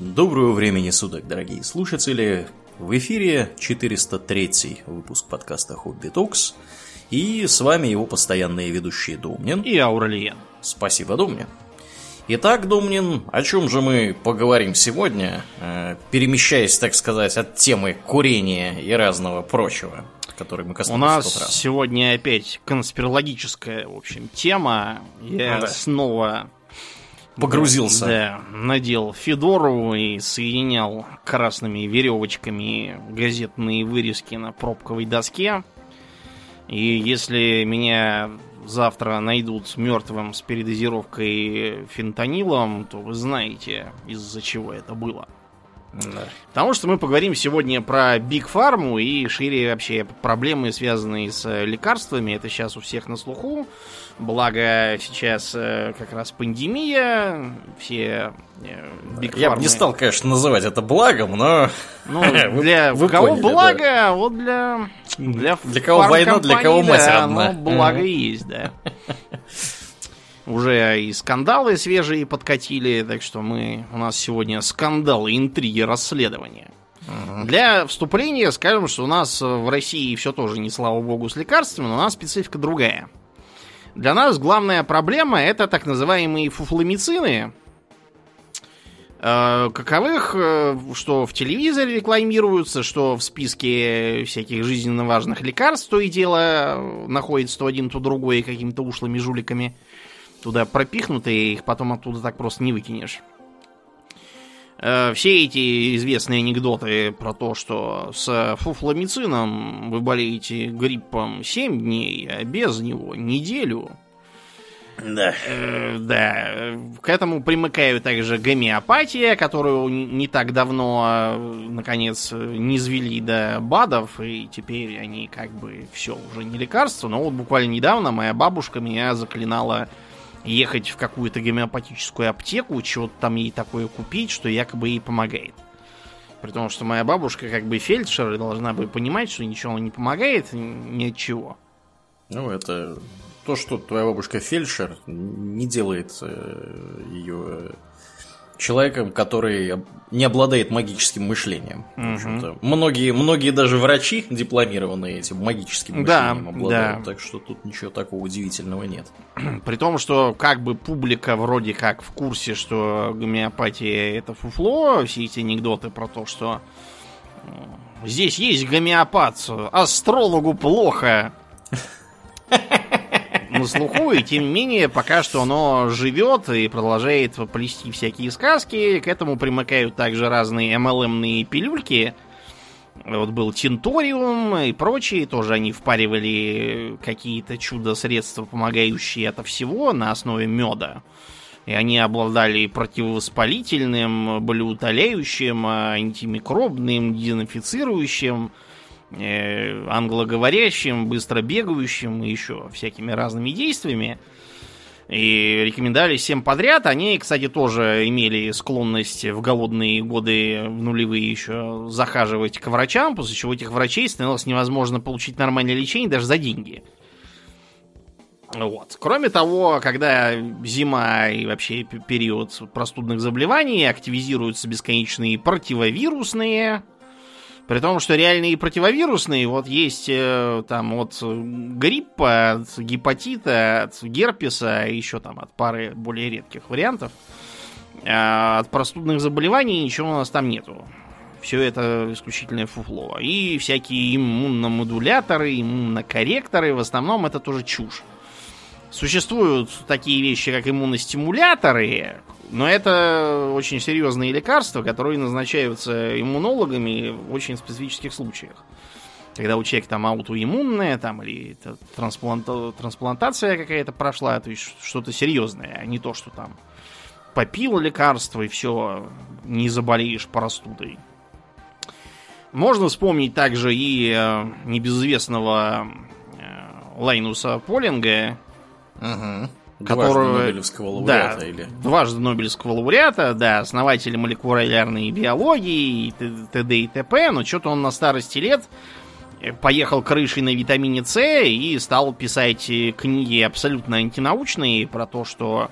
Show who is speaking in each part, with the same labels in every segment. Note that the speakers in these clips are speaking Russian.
Speaker 1: Доброго времени суток, дорогие слушатели. В эфире 403 выпуск подкаста Хобби Токс. И с вами его постоянные ведущие Домнин.
Speaker 2: И Ауралиен.
Speaker 1: Спасибо, Домнин. Итак, Домнин, о чем же мы поговорим сегодня, э, перемещаясь, так сказать, от темы курения и разного прочего, которой мы коснулись
Speaker 2: У нас сегодня опять конспирологическая, в общем, тема. Я
Speaker 1: Ну да.
Speaker 2: снова
Speaker 1: Погрузился.
Speaker 2: Да, надел Федору и соединял красными веревочками газетные вырезки на пробковой доске. И если меня завтра найдут мертвым с передозировкой фентанилом, то вы знаете, из-за чего это было.
Speaker 1: Да.
Speaker 2: Потому что мы поговорим сегодня про Биг Фарму и шире вообще проблемы, связанные с лекарствами. Это сейчас у всех на слуху. Благо сейчас э, как раз пандемия, все э, Биг
Speaker 1: Я бы не стал, конечно, называть это благом, но
Speaker 2: Ну, для
Speaker 1: вы
Speaker 2: кого
Speaker 1: поняли,
Speaker 2: благо, а вот для для,
Speaker 1: Для кого война, для кого мать
Speaker 2: да,
Speaker 1: родна.
Speaker 2: благо есть, да. Уже и скандалы свежие подкатили, так что мы у нас сегодня скандалы, интриги, расследования. Для вступления скажем, что у нас в России все тоже не слава богу с лекарствами, но у нас специфика другая. Для нас главная проблема это так называемые фуфломицины, э, каковых, э, что в телевизоре рекламируются, что в списке всяких жизненно важных лекарств то и дело э, находится то один, то другой какими-то ушлыми жуликами туда пропихнутые, их потом оттуда так просто не выкинешь. Э, Все эти известные анекдоты про то, что с фуфломицином вы болеете гриппом 7 дней, а без него неделю.
Speaker 1: да.
Speaker 2: Э, Да, к этому примыкают также гомеопатия, которую не так давно, э, наконец, низвели до БАДов, и теперь они как бы все уже не лекарства. Но вот буквально недавно моя бабушка меня заклинала ехать в какую-то гомеопатическую аптеку, чего-то там ей такое купить, что якобы ей помогает. При том, что моя бабушка как бы фельдшер и должна бы понимать, что ничего не помогает, ни от чего.
Speaker 1: Ну, это то, что твоя бабушка фельдшер, не делает ее человеком, который не обладает магическим мышлением. Общем-то. Многие, многие даже врачи, дипломированные этим магическим
Speaker 2: Да,
Speaker 1: мышлением обладают.
Speaker 2: да.
Speaker 1: Так что тут ничего такого удивительного нет.
Speaker 2: При том, что как бы публика вроде как в курсе, что гомеопатия это фуфло, все эти анекдоты про то, что здесь есть гомеопат, астрологу плохо. На слуху, и тем не менее, пока что оно живет и продолжает плести всякие сказки. К этому примыкают также разные MLM-ные пилюльки. Вот был Тинториум и прочие, тоже они впаривали какие-то чудо-средства, помогающие от всего на основе меда. И они обладали противовоспалительным, болеутоляющим, антимикробным, дезинфицирующим, англоговорящим, быстро бегающим и еще всякими разными действиями. И рекомендовали всем подряд. Они, кстати, тоже имели склонность в голодные годы, в нулевые еще, захаживать к врачам, после чего этих врачей становилось невозможно получить нормальное лечение даже за деньги. Вот. Кроме того, когда зима и вообще период простудных заболеваний, активизируются бесконечные противовирусные, при том, что реальные противовирусные, вот есть э, там от гриппа, от гепатита, от герпеса, еще там от пары более редких вариантов. А от простудных заболеваний ничего у нас там нету. Все это исключительное фуфло. И всякие иммуномодуляторы, иммунокорректоры, в основном это тоже чушь. Существуют такие вещи, как иммуностимуляторы, но это очень серьезные лекарства, которые назначаются иммунологами в очень специфических случаях. Когда у человека там аутоиммунная, там, или транспланта- трансплантация какая-то прошла, то есть что-то серьезное, а не то, что там попил лекарство и все, не заболеешь простудой. Можно вспомнить также и э, небезызвестного э, Лайнуса Полинга,
Speaker 1: Угу.
Speaker 2: Которого-
Speaker 1: Нобелевского лауреата
Speaker 2: да,
Speaker 1: или...
Speaker 2: дважды Нобелевского лауреата, да, основатель молекулярной биологии и т.д. и т.п., но что-то он на старости лет э, поехал крышей на витамине С и стал писать э, книги абсолютно антинаучные про то, что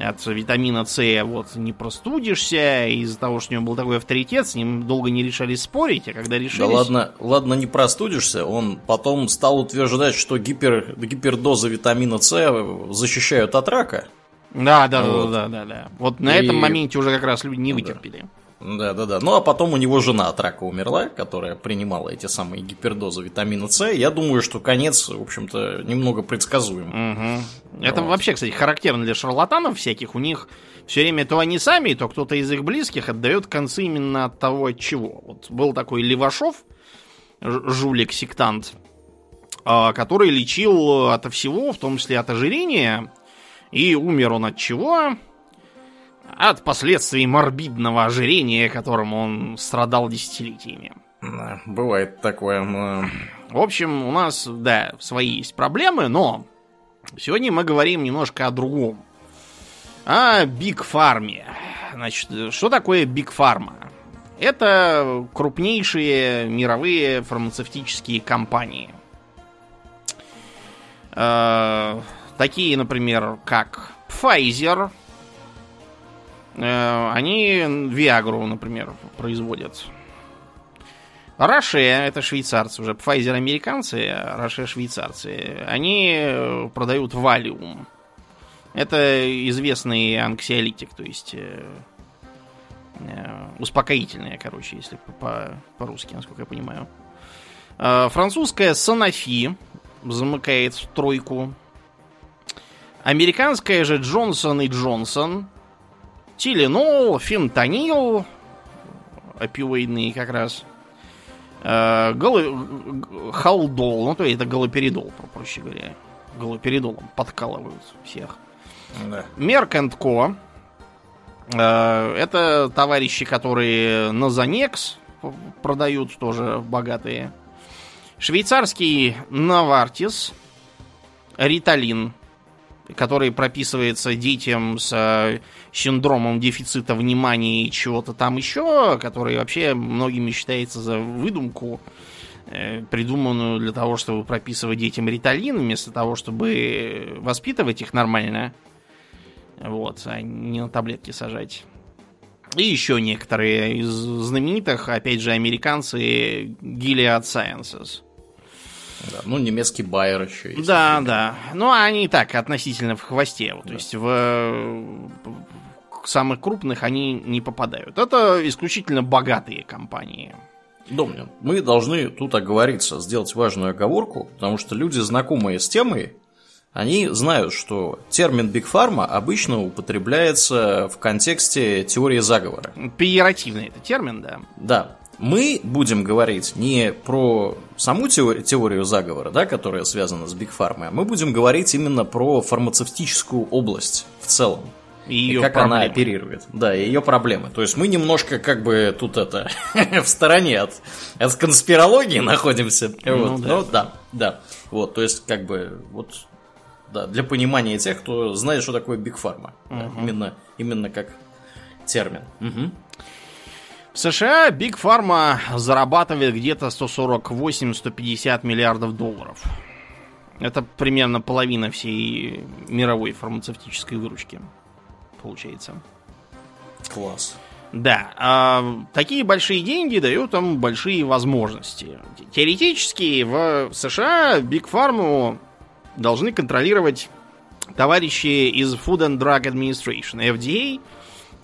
Speaker 2: от витамина С вот не простудишься, из-за того, что у него был такой авторитет, с ним долго не решались спорить, а когда решились...
Speaker 1: Да ладно, ладно, не простудишься, он потом стал утверждать, что гипер, гипердозы витамина С защищают от рака.
Speaker 2: Да, да, вот. да, да, да, да. Вот на И... этом моменте уже как раз люди не вытерпели. Да.
Speaker 1: Да, да, да. Ну а потом у него жена от рака умерла, которая принимала эти самые гипердозы витамина С. Я думаю, что конец, в общем-то, немного предсказуем.
Speaker 2: Угу. Это вот. вообще, кстати, характерно для шарлатанов всяких. У них все время то они сами, то кто-то из их близких отдает концы именно от того, от чего. Вот был такой Левашов, жулик-сектант, а, который лечил от всего, в том числе от ожирения. И умер он от чего? От последствий морбидного ожирения, которым он страдал десятилетиями.
Speaker 1: Бывает такое. Но...
Speaker 2: В общем, у нас, да, свои есть проблемы, но сегодня мы говорим немножко о другом. О Биг Фарме. Значит, что такое Биг Фарма? Это крупнейшие мировые фармацевтические компании. Э, такие, например, как Pfizer, они Виагру, например, производят. Роше, это швейцарцы уже, Pfizer американцы, а Роше швейцарцы. Они э, продают валиум. Это известный анксиолитик, то есть э, э, успокоительное, короче, если по- по-русски, насколько я понимаю. Э, французская Sanofi замыкает в тройку. Американская же Джонсон и Джонсон Тиленол, фентанил, опиоидные как раз, э, халдол, ну то есть это галоперидол, проще говоря. Галоперидолом подкалывают всех. Да. Мерк Ко. Э, это товарищи, которые на Занекс продают, тоже богатые. Швейцарский Навартис. Риталин который прописывается детям с э, синдромом дефицита внимания и чего-то там еще, который вообще многими считается за выдумку, э, придуманную для того, чтобы прописывать детям риталин, вместо того, чтобы воспитывать их нормально, вот, а не на таблетки сажать. И еще некоторые из знаменитых, опять же, американцы Gilead Sciences.
Speaker 1: Да, ну, немецкий Байер еще есть.
Speaker 2: Да, например. да. Ну, они так, относительно в хвосте. Вот, да. То есть в самых крупных они не попадают. Это исключительно богатые компании.
Speaker 1: Домнин, мы должны тут оговориться, сделать важную оговорку, потому что люди, знакомые с темой, они знают, что термин Pharma обычно употребляется в контексте теории заговора.
Speaker 2: Пиеративный это термин, да.
Speaker 1: Да. Мы будем говорить не про саму теорию, теорию заговора, да, которая связана с Pharma, а мы будем говорить именно про фармацевтическую область в целом. И, ее и как проблемы. она оперирует. Да, и ее проблемы. То есть мы немножко как бы тут это в стороне от, от конспирологии находимся. Ну, вот. да. Ну да, да. Вот, то есть как бы вот да, для понимания тех, кто знает, что такое Pharma. Угу. Да, именно, именно как термин. Угу.
Speaker 2: В США Big Pharma зарабатывает где-то 148-150 миллиардов долларов. Это примерно половина всей мировой фармацевтической выручки, получается.
Speaker 1: Класс.
Speaker 2: Да, а, такие большие деньги дают им большие возможности. Теоретически в США Big Pharma должны контролировать товарищи из Food and Drug Administration, FDA,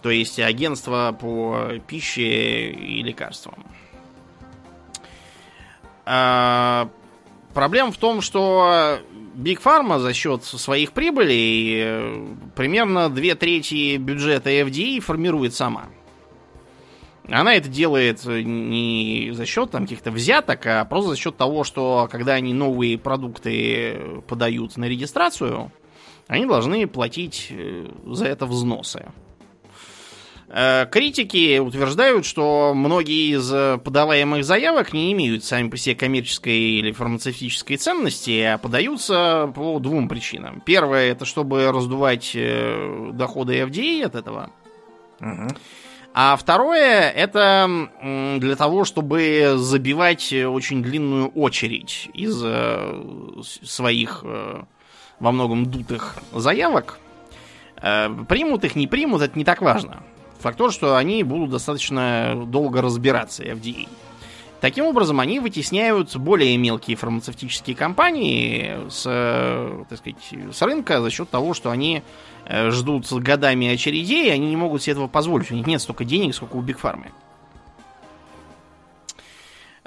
Speaker 2: то есть агентство по пище и лекарствам. А, проблема в том, что Big Pharma за счет своих прибылей э, примерно две трети бюджета FDA формирует сама. Она это делает не за счет там каких-то взяток, а просто за счет того, что когда они новые продукты подают на регистрацию, они должны платить э, за это взносы. Э, критики утверждают, что многие из подаваемых заявок не имеют сами по себе коммерческой или фармацевтической ценности, а подаются по двум причинам. Первое, это чтобы раздувать э, доходы FDA от этого. Угу. А второе, это для того, чтобы забивать очень длинную очередь из э, своих во многом дутых заявок Э, примут их, не примут, это не так важно. Факт то, что они будут достаточно долго разбираться, FDA. Таким образом, они вытесняют более мелкие фармацевтические компании с, так сказать, с рынка за счет того, что они э, ждут годами очередей, и они не могут себе этого позволить. У них нет столько денег, сколько у Биг Фармы.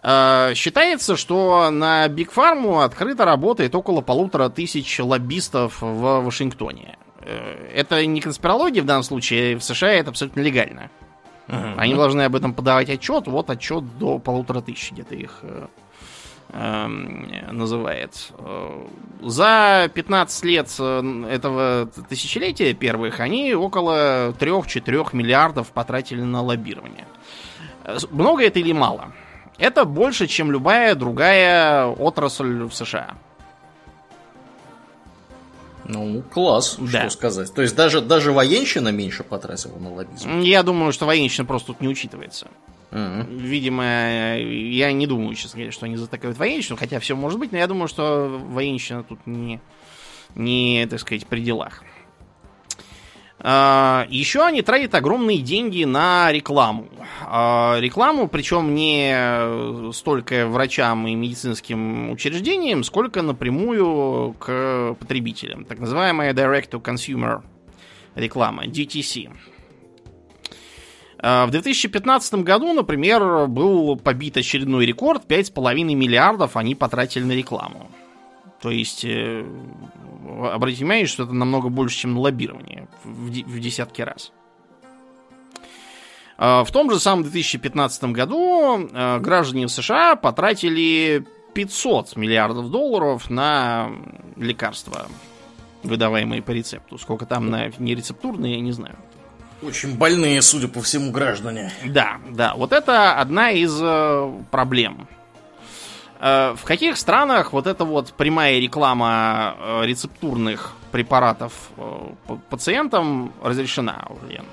Speaker 2: Э, считается, что на Биг Фарму открыто работает около полутора тысяч лоббистов в Вашингтоне. Э, это не конспирология в данном случае, в США это абсолютно легально. Uh-huh. Они должны об этом подавать отчет. Вот отчет до полутора тысяч где-то их э, э, называет. За 15 лет этого тысячелетия первых они около 3-4 миллиардов потратили на лоббирование. Много это или мало? Это больше, чем любая другая отрасль в США.
Speaker 1: Ну, класс, да. что сказать. То есть даже, даже военщина меньше потратила на лоббизм.
Speaker 2: Я думаю, что военщина просто тут не учитывается. Uh-huh. Видимо, я не думаю, честно говоря, что они затыкают военщину, хотя все может быть, но я думаю, что военщина тут не, не так сказать, при делах. А, Еще они тратят огромные деньги на рекламу. А, рекламу, причем не столько врачам и медицинским учреждениям, сколько напрямую к потребителям. Так называемая Direct-to-Consumer реклама, DTC. А, в 2015 году, например, был побит очередной рекорд. 5,5 миллиардов они потратили на рекламу. То есть, э, обратите внимание, что это намного больше, чем лоббирование в, в десятки раз. А, в том же самом 2015 году э, граждане США потратили 500 миллиардов долларов на лекарства, выдаваемые по рецепту. Сколько там на нерецептурные, я не знаю.
Speaker 1: Очень больные, судя по всему, граждане.
Speaker 2: Да, да. Вот это одна из э, проблем в каких странах вот эта вот прямая реклама э, рецептурных препаратов э, пациентам разрешена, Лен?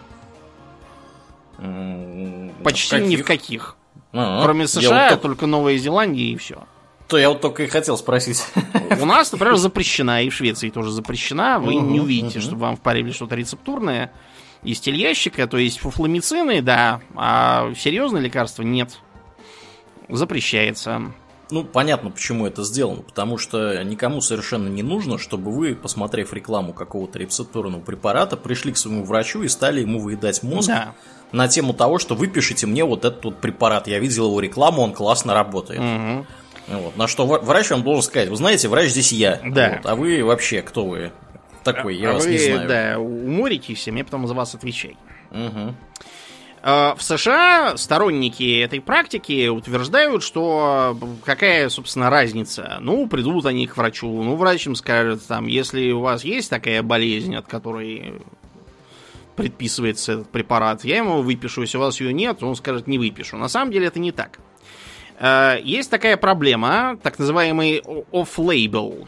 Speaker 2: Почти ни в каких. А-а. Кроме США, вот только Новая Зеландия и все.
Speaker 1: То я вот только и хотел спросить.
Speaker 2: У нас, например, запрещена, и в Швеции тоже запрещена. Вы не увидите, чтобы вам впарили что-то рецептурное из тельящика. То есть фуфламицины, да, а серьезные лекарства нет. Запрещается.
Speaker 1: Ну, понятно, почему это сделано. Потому что никому совершенно не нужно, чтобы вы, посмотрев рекламу какого-то рецептурного препарата, пришли к своему врачу и стали ему выедать мозг да. на тему того, что выпишите мне вот этот вот препарат. Я видел его рекламу, он классно работает. Угу. Вот. На что врач вам должен сказать, вы знаете, врач здесь я. Да. Вот, а вы вообще кто вы такой, я а вас
Speaker 2: вы,
Speaker 1: не знаю.
Speaker 2: Да, уморитесь, а мне потом за вас отвечай. Угу. Э, в США сторонники этой практики утверждают, что какая, собственно, разница. Ну, придут они к врачу, ну, врач им скажет, там, если у вас есть такая болезнь, от которой предписывается этот препарат, я ему выпишу, если у вас ее нет, он скажет, не выпишу. На самом деле это не так. Э, есть такая проблема, так называемый off-label.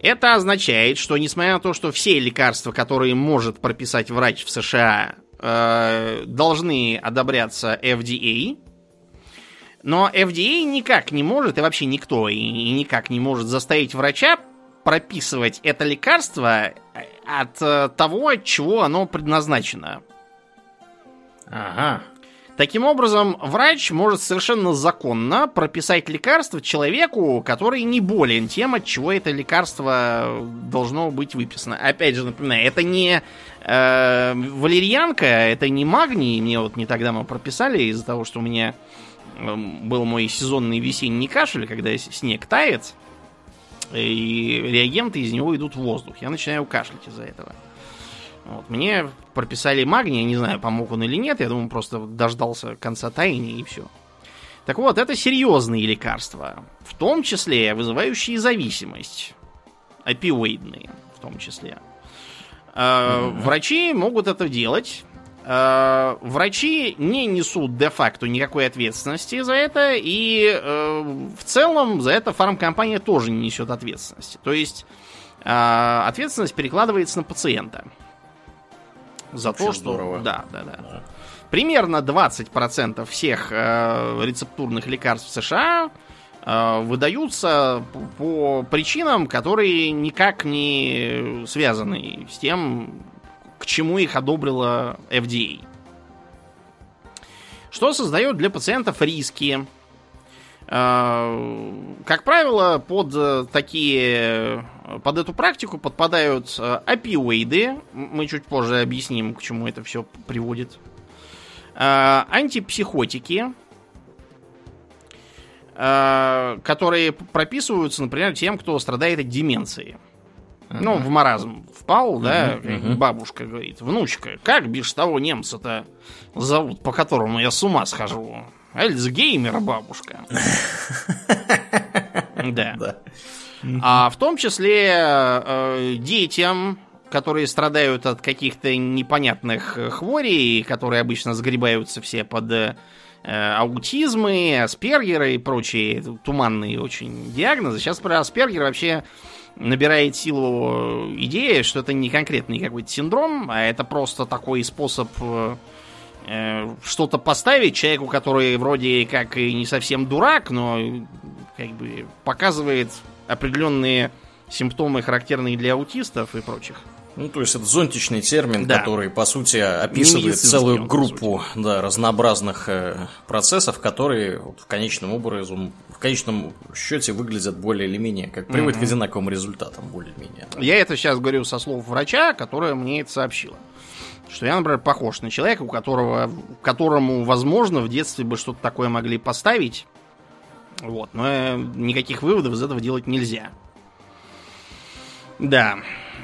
Speaker 2: Это означает, что несмотря на то, что все лекарства, которые может прописать врач в США, э, должны одобряться FDA, но FDA никак не может, и вообще никто, и, и никак не может заставить врача прописывать это лекарство от э, того, от чего оно предназначено.
Speaker 1: Ага.
Speaker 2: Таким образом, врач может совершенно законно прописать лекарство человеку, который не болен тем, от чего это лекарство должно быть выписано. Опять же, напоминаю, это не э, валерьянка, это не магний. Мне вот не тогда мы прописали из-за того, что у меня эм, был мой сезонный весенний кашель, когда снег тает, и реагенты из него идут в воздух. Я начинаю кашлять из-за этого. Вот. Мне прописали магний, я не знаю, помог он или нет, я думаю, просто дождался конца таяния и все. Так вот, это серьезные лекарства, в том числе вызывающие зависимость, опиоидные в том числе. Mm-hmm. Врачи могут это делать. Э, врачи не несут де-факто никакой ответственности за это, и э, в целом за это фармкомпания тоже не несет ответственности. То есть ответственность перекладывается на пациента. За то, что... Здорово. Да, да, да. да. Примерно 20% всех э, рецептурных лекарств в США э, выдаются по причинам, которые никак не связаны с тем, к чему их одобрила FDA. Что создает для пациентов риски? Э, как правило, под такие под эту практику подпадают опиоиды. Мы чуть позже объясним, к чему это все приводит. Антипсихотики, Э, которые прописываются, например, тем, кто страдает от деменции. Uh-huh. Ну, в маразм впал, uh-huh, да, uh-huh. бабушка говорит, внучка, как бишь того немца-то зовут, по которому я с ума схожу? Альцгеймер, бабушка. Да. А в том числе э, детям, которые страдают от каких-то непонятных хворей, которые обычно сгребаются все под э, Э, аутизмы, аспергеры и прочие туманные очень диагнозы. Сейчас про аспергер вообще набирает силу идея, что это не конкретный какой-то синдром, а это просто такой способ э, э, что-то поставить человеку, который вроде как и не совсем дурак, но как бы показывает определенные симптомы, характерные для аутистов и прочих.
Speaker 1: Ну, то есть это зонтичный термин, да. который, по сути, описывает целую группу да, разнообразных э, процессов, которые вот, в конечном образом, в конечном счете выглядят более или менее, как приводят угу. к одинаковым результатам, более-менее.
Speaker 2: Я это сейчас говорю со слов врача, которая мне это сообщила. Что я, например, похож на человека, у которого, которому, возможно, в детстве бы что-то такое могли поставить. Вот, но э, никаких выводов из этого делать нельзя. Да.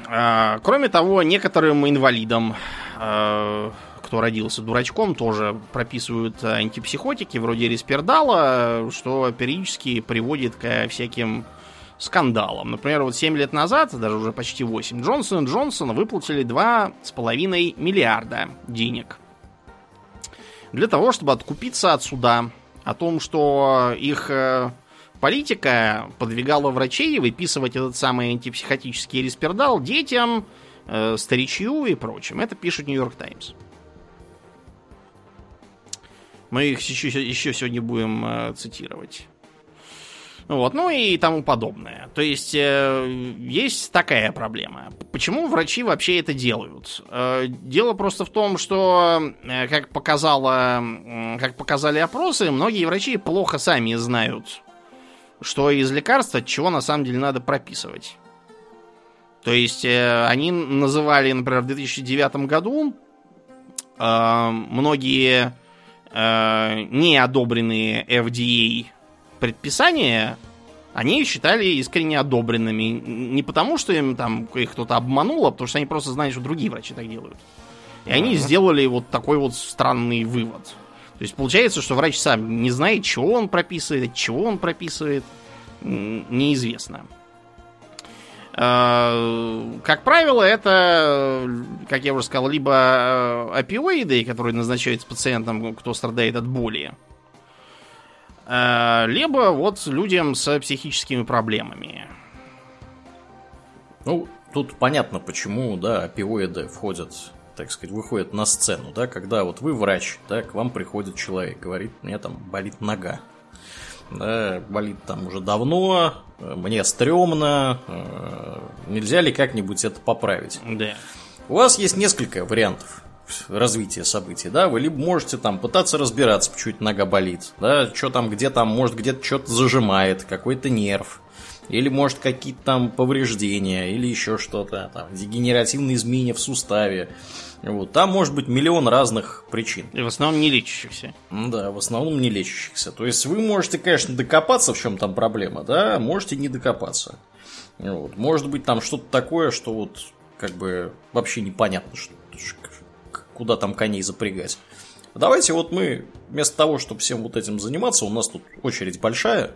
Speaker 2: А, кроме того, некоторым инвалидам, а, кто родился дурачком, тоже прописывают антипсихотики вроде респердала, что периодически приводит к всяким скандалам. Например, вот 7 лет назад, даже уже почти 8, Джонсон и Джонсон выплатили 2,5 миллиарда денег для того, чтобы откупиться от суда о том, что их э, Политика подвигала врачей выписывать этот самый антипсихотический респердал детям, э, старичью и прочим. Это пишет Нью-Йорк Таймс. Мы их еще, еще сегодня будем э, цитировать. Вот, ну и тому подобное. То есть э, есть такая проблема. Почему врачи вообще это делают? Э, дело просто в том, что, э, как, показало, э, как показали опросы, многие врачи плохо сами знают, что из лекарства чего на самом деле надо прописывать. То есть э, они называли, например, в 2009 году э, многие э, неодобренные FDA предписания, они считали искренне одобренными. Не потому, что им там их кто-то обманул, а потому что они просто знали, что другие врачи так делают. И они сделали вот такой вот странный вывод. То есть получается, что врач сам не знает, чего он прописывает, чего он прописывает, неизвестно. А, как правило, это, как я уже сказал, либо э, опиоиды, которые назначаются пациентам, кто страдает от боли, либо вот людям с психическими проблемами.
Speaker 1: Ну, тут понятно, почему, да, опиоиды входят так сказать, выходят на сцену, да, когда вот вы врач, да, к вам приходит человек, говорит, мне там болит нога. Да, болит там уже давно, мне стрёмно, э, нельзя ли как-нибудь это поправить?
Speaker 2: Да.
Speaker 1: У вас есть несколько вариантов развития событий, да, вы либо можете там пытаться разбираться, почему эта нога болит, да, что там, где там, может, где-то что-то зажимает, какой-то нерв, или, может, какие-то там повреждения, или еще что-то, там, дегенеративные изменения в суставе. Вот. Там может быть миллион разных причин.
Speaker 2: И в основном не лечащихся.
Speaker 1: Да, в основном не лечащихся. То есть вы можете, конечно, докопаться, в чем там проблема, да, можете не докопаться. Вот. Может быть там что-то такое, что вот как бы вообще непонятно, что, куда там коней запрягать. Давайте вот мы вместо того, чтобы всем вот этим заниматься, у нас тут очередь большая,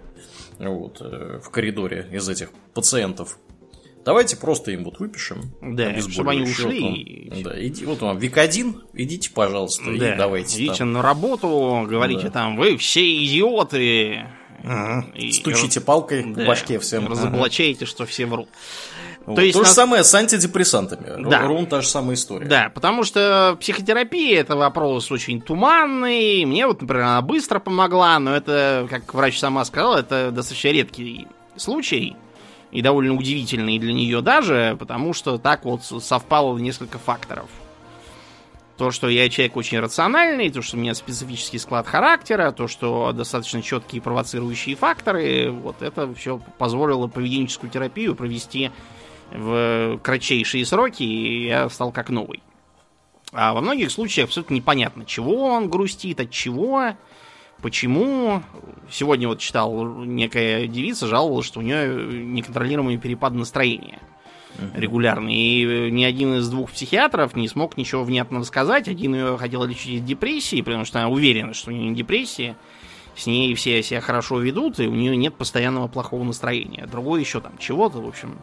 Speaker 1: вот, э, в коридоре из этих пациентов. Давайте просто им вот выпишем.
Speaker 2: Да, чтобы они ушли.
Speaker 1: Вам, да, иди, вот вам Вик-1, идите, пожалуйста, да, и давайте
Speaker 2: Идите там. на работу, говорите да. там, вы все идиоты.
Speaker 1: Ага. И Стучите палкой да, в башке всем.
Speaker 2: Разоблачаете, ага. что все врут.
Speaker 1: Вот. То есть То на... же самое с антидепрессантами. Да. Ровно та же самая история.
Speaker 2: Да, потому что психотерапия это вопрос очень туманный. Мне вот, например, она быстро помогла, но это, как врач сама сказала, это достаточно редкий случай. И довольно удивительный для нее даже, потому что так вот совпало несколько факторов. То, что я человек очень рациональный, то, что у меня специфический склад характера, то, что достаточно четкие провоцирующие факторы, вот это все позволило поведенческую терапию провести в кратчайшие сроки, и я стал как новый. А во многих случаях абсолютно непонятно, чего он грустит, от чего, почему. Сегодня вот читал, некая девица жаловалась, что у нее неконтролируемый перепад настроения регулярный. И ни один из двух психиатров не смог ничего внятного сказать. Один ее хотел лечить от депрессии, потому что она уверена, что у нее не депрессия. С ней все себя хорошо ведут, и у нее нет постоянного плохого настроения. Другой еще там чего-то, в общем,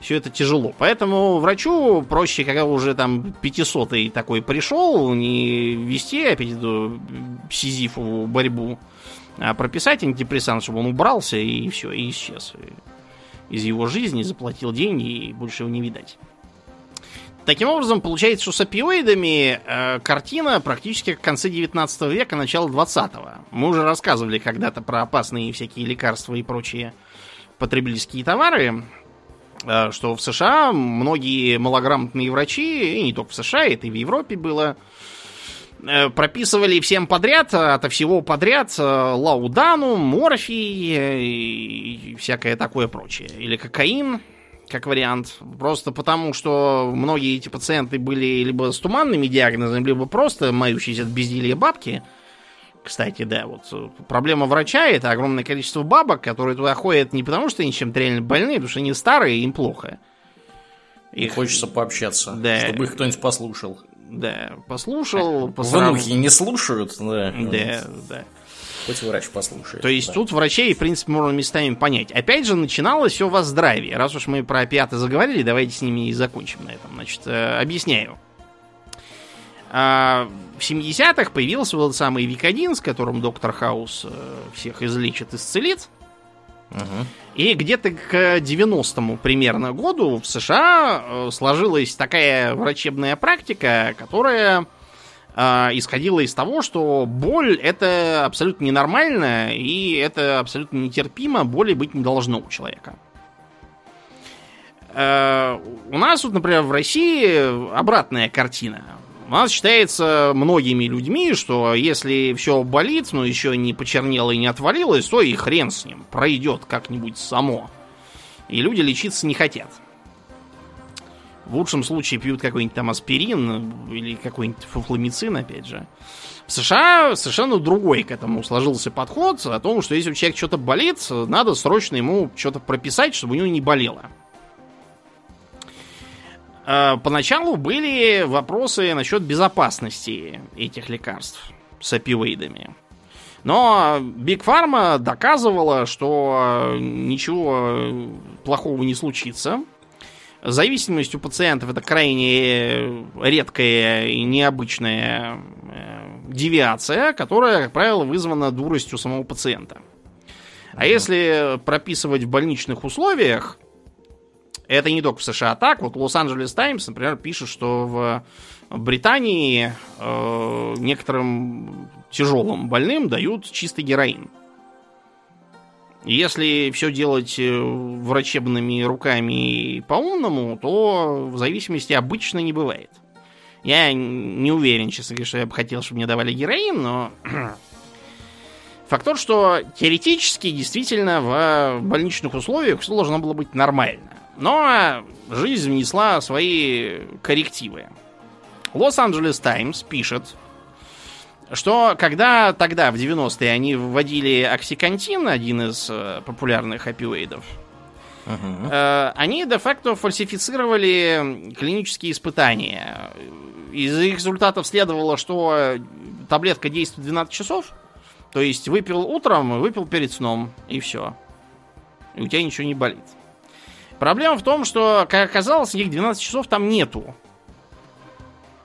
Speaker 2: все это тяжело. Поэтому врачу проще, когда уже там 500 такой пришел, не вести опять эту сизифову борьбу, а прописать антидепрессант, чтобы он убрался и все, и исчез из его жизни, заплатил деньги и больше его не видать. Таким образом, получается, что с опиоидами э, картина практически к конце 19 века, начало 20-го. Мы уже рассказывали когда-то про опасные всякие лекарства и прочие потребительские товары, что в США многие малограмотные врачи, и не только в США, это и в Европе было, Э, прописывали всем подряд, ото всего подряд, э, лаудану, морфий э, и всякое такое прочее. Или кокаин, как вариант. Просто потому, что многие эти пациенты были либо с туманными диагнозами, либо просто мающиеся от безделья бабки. Кстати, да, вот проблема врача это огромное количество бабок, которые туда ходят не потому, что они чем-то реально больны, а потому что они старые и им плохо.
Speaker 1: Их... Хочется пообщаться, да. чтобы их кто-нибудь послушал.
Speaker 2: Да, послушал.
Speaker 1: Посрав... Внуки не слушают, да.
Speaker 2: Да, да.
Speaker 1: Хоть врач послушает.
Speaker 2: То есть да. тут врачей, в принципе, можно местами понять. Опять же, начиналось все во здравии. Раз уж мы про опиаты заговорили, давайте с ними и закончим на этом. Значит, э, объясняю. А, в 70-х появился вот самый Викодин, с которым доктор Хаус э, всех излечит, исцелит. И где-то к 90-му примерно году в США э, сложилась такая врачебная практика, которая э, исходила из того, что боль это абсолютно ненормально и это абсолютно нетерпимо, боли быть не должно у человека. У нас вот, например, в России обратная картина. У нас считается многими людьми, что если все болит, но еще не почернело и не отвалилось, то и хрен с ним, пройдет как-нибудь само. И люди лечиться не хотят. В лучшем случае пьют какой-нибудь там аспирин или какой-нибудь фуфламицин, опять же. В США совершенно другой к этому сложился подход о том, что если у человека что-то болит, надо срочно ему что-то прописать, чтобы у него не болело. Э, поначалу были вопросы насчет безопасности этих лекарств с опиоидами. Но Биг Фарма доказывала, что ничего плохого не случится. Зависимость у пациентов это крайне редкая и необычная э, девиация, которая, как правило, вызвана дуростью самого пациента. А если прописывать в больничных условиях, это не только в США так. Вот Лос-Анджелес Таймс, например, пишет, что в Британии э, некоторым тяжелым больным дают чистый героин. Если все делать э, врачебными руками по-умному, то в зависимости обычно не бывает. Я не уверен, честно говоря, что я бы хотел, чтобы мне давали героин, но Факт тот, что теоретически действительно в больничных условиях все должно было быть нормально. Но жизнь внесла свои коррективы. Лос-Анджелес Таймс пишет, что когда тогда, в 90-е, они вводили оксикантин, один из э, популярных опиоидов, э, они де-факто фальсифицировали клинические испытания. Из их результатов следовало, что таблетка действует 12 часов, то есть выпил утром, выпил перед сном, и все. И у тебя ничего не болит. Проблема в том, что, как оказалось, их 12 часов там нету.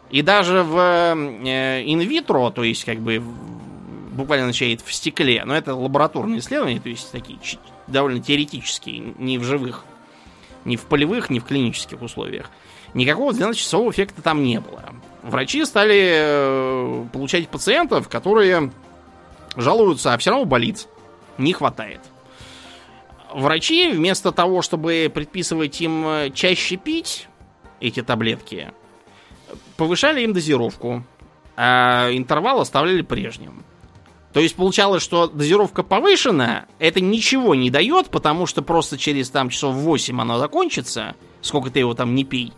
Speaker 2: И даже в э, инвитро, то есть как бы буквально означает в стекле, но это лабораторные исследования, то есть такие довольно теоретические, не в живых Ни в полевых, ни в клинических условиях. Никакого 12-часового эффекта там не было. Врачи стали э, получать пациентов, которые жалуются, а все равно болит. Не хватает. Врачи вместо того, чтобы предписывать им э, чаще пить эти таблетки, повышали им дозировку, а интервал оставляли прежним. То есть получалось, что дозировка повышена, это ничего не дает, потому что просто через там часов 8 оно закончится, сколько ты его там не пей,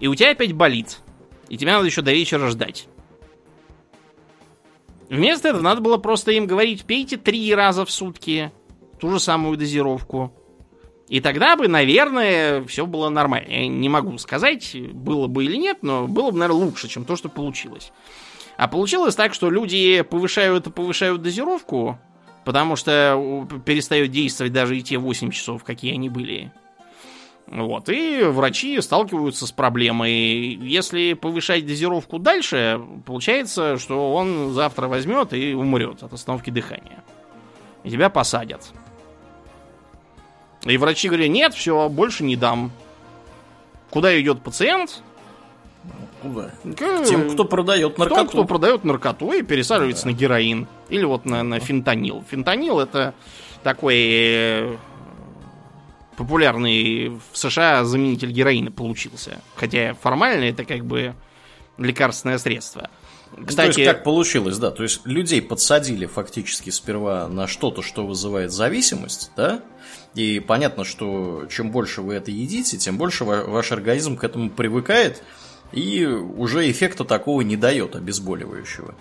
Speaker 2: и у тебя опять болит. И тебе надо еще до вечера ждать. Вместо этого надо было просто им говорить, пейте три раза в сутки ту же самую дозировку. И тогда бы, наверное, все было нормально. Я не могу сказать, было бы или нет, но было бы, наверное, лучше, чем то, что получилось. А получилось так, что люди повышают и повышают дозировку, потому что перестают действовать даже и те 8 часов, какие они были. Вот, и врачи сталкиваются с проблемой. Если повышать дозировку дальше, получается, что он завтра возьмет и умрет от остановки дыхания. И тебя посадят. И врачи говорят, нет, все, больше не дам. Куда идет пациент?
Speaker 1: Куда? К тем, кто продает наркоту. Тем,
Speaker 2: кто продает наркоту и пересаживается да. на героин. Или вот на, на фентанил. Фентанил это такой э, популярный в США заменитель героина получился. Хотя формально это как бы лекарственное средство.
Speaker 1: Кстати, то есть как получилось, да, то есть людей подсадили фактически сперва на что-то, что вызывает зависимость, да, и понятно, что чем больше вы это едите, тем больше ваш организм к этому привыкает, и уже эффекта такого не дает обезболивающего.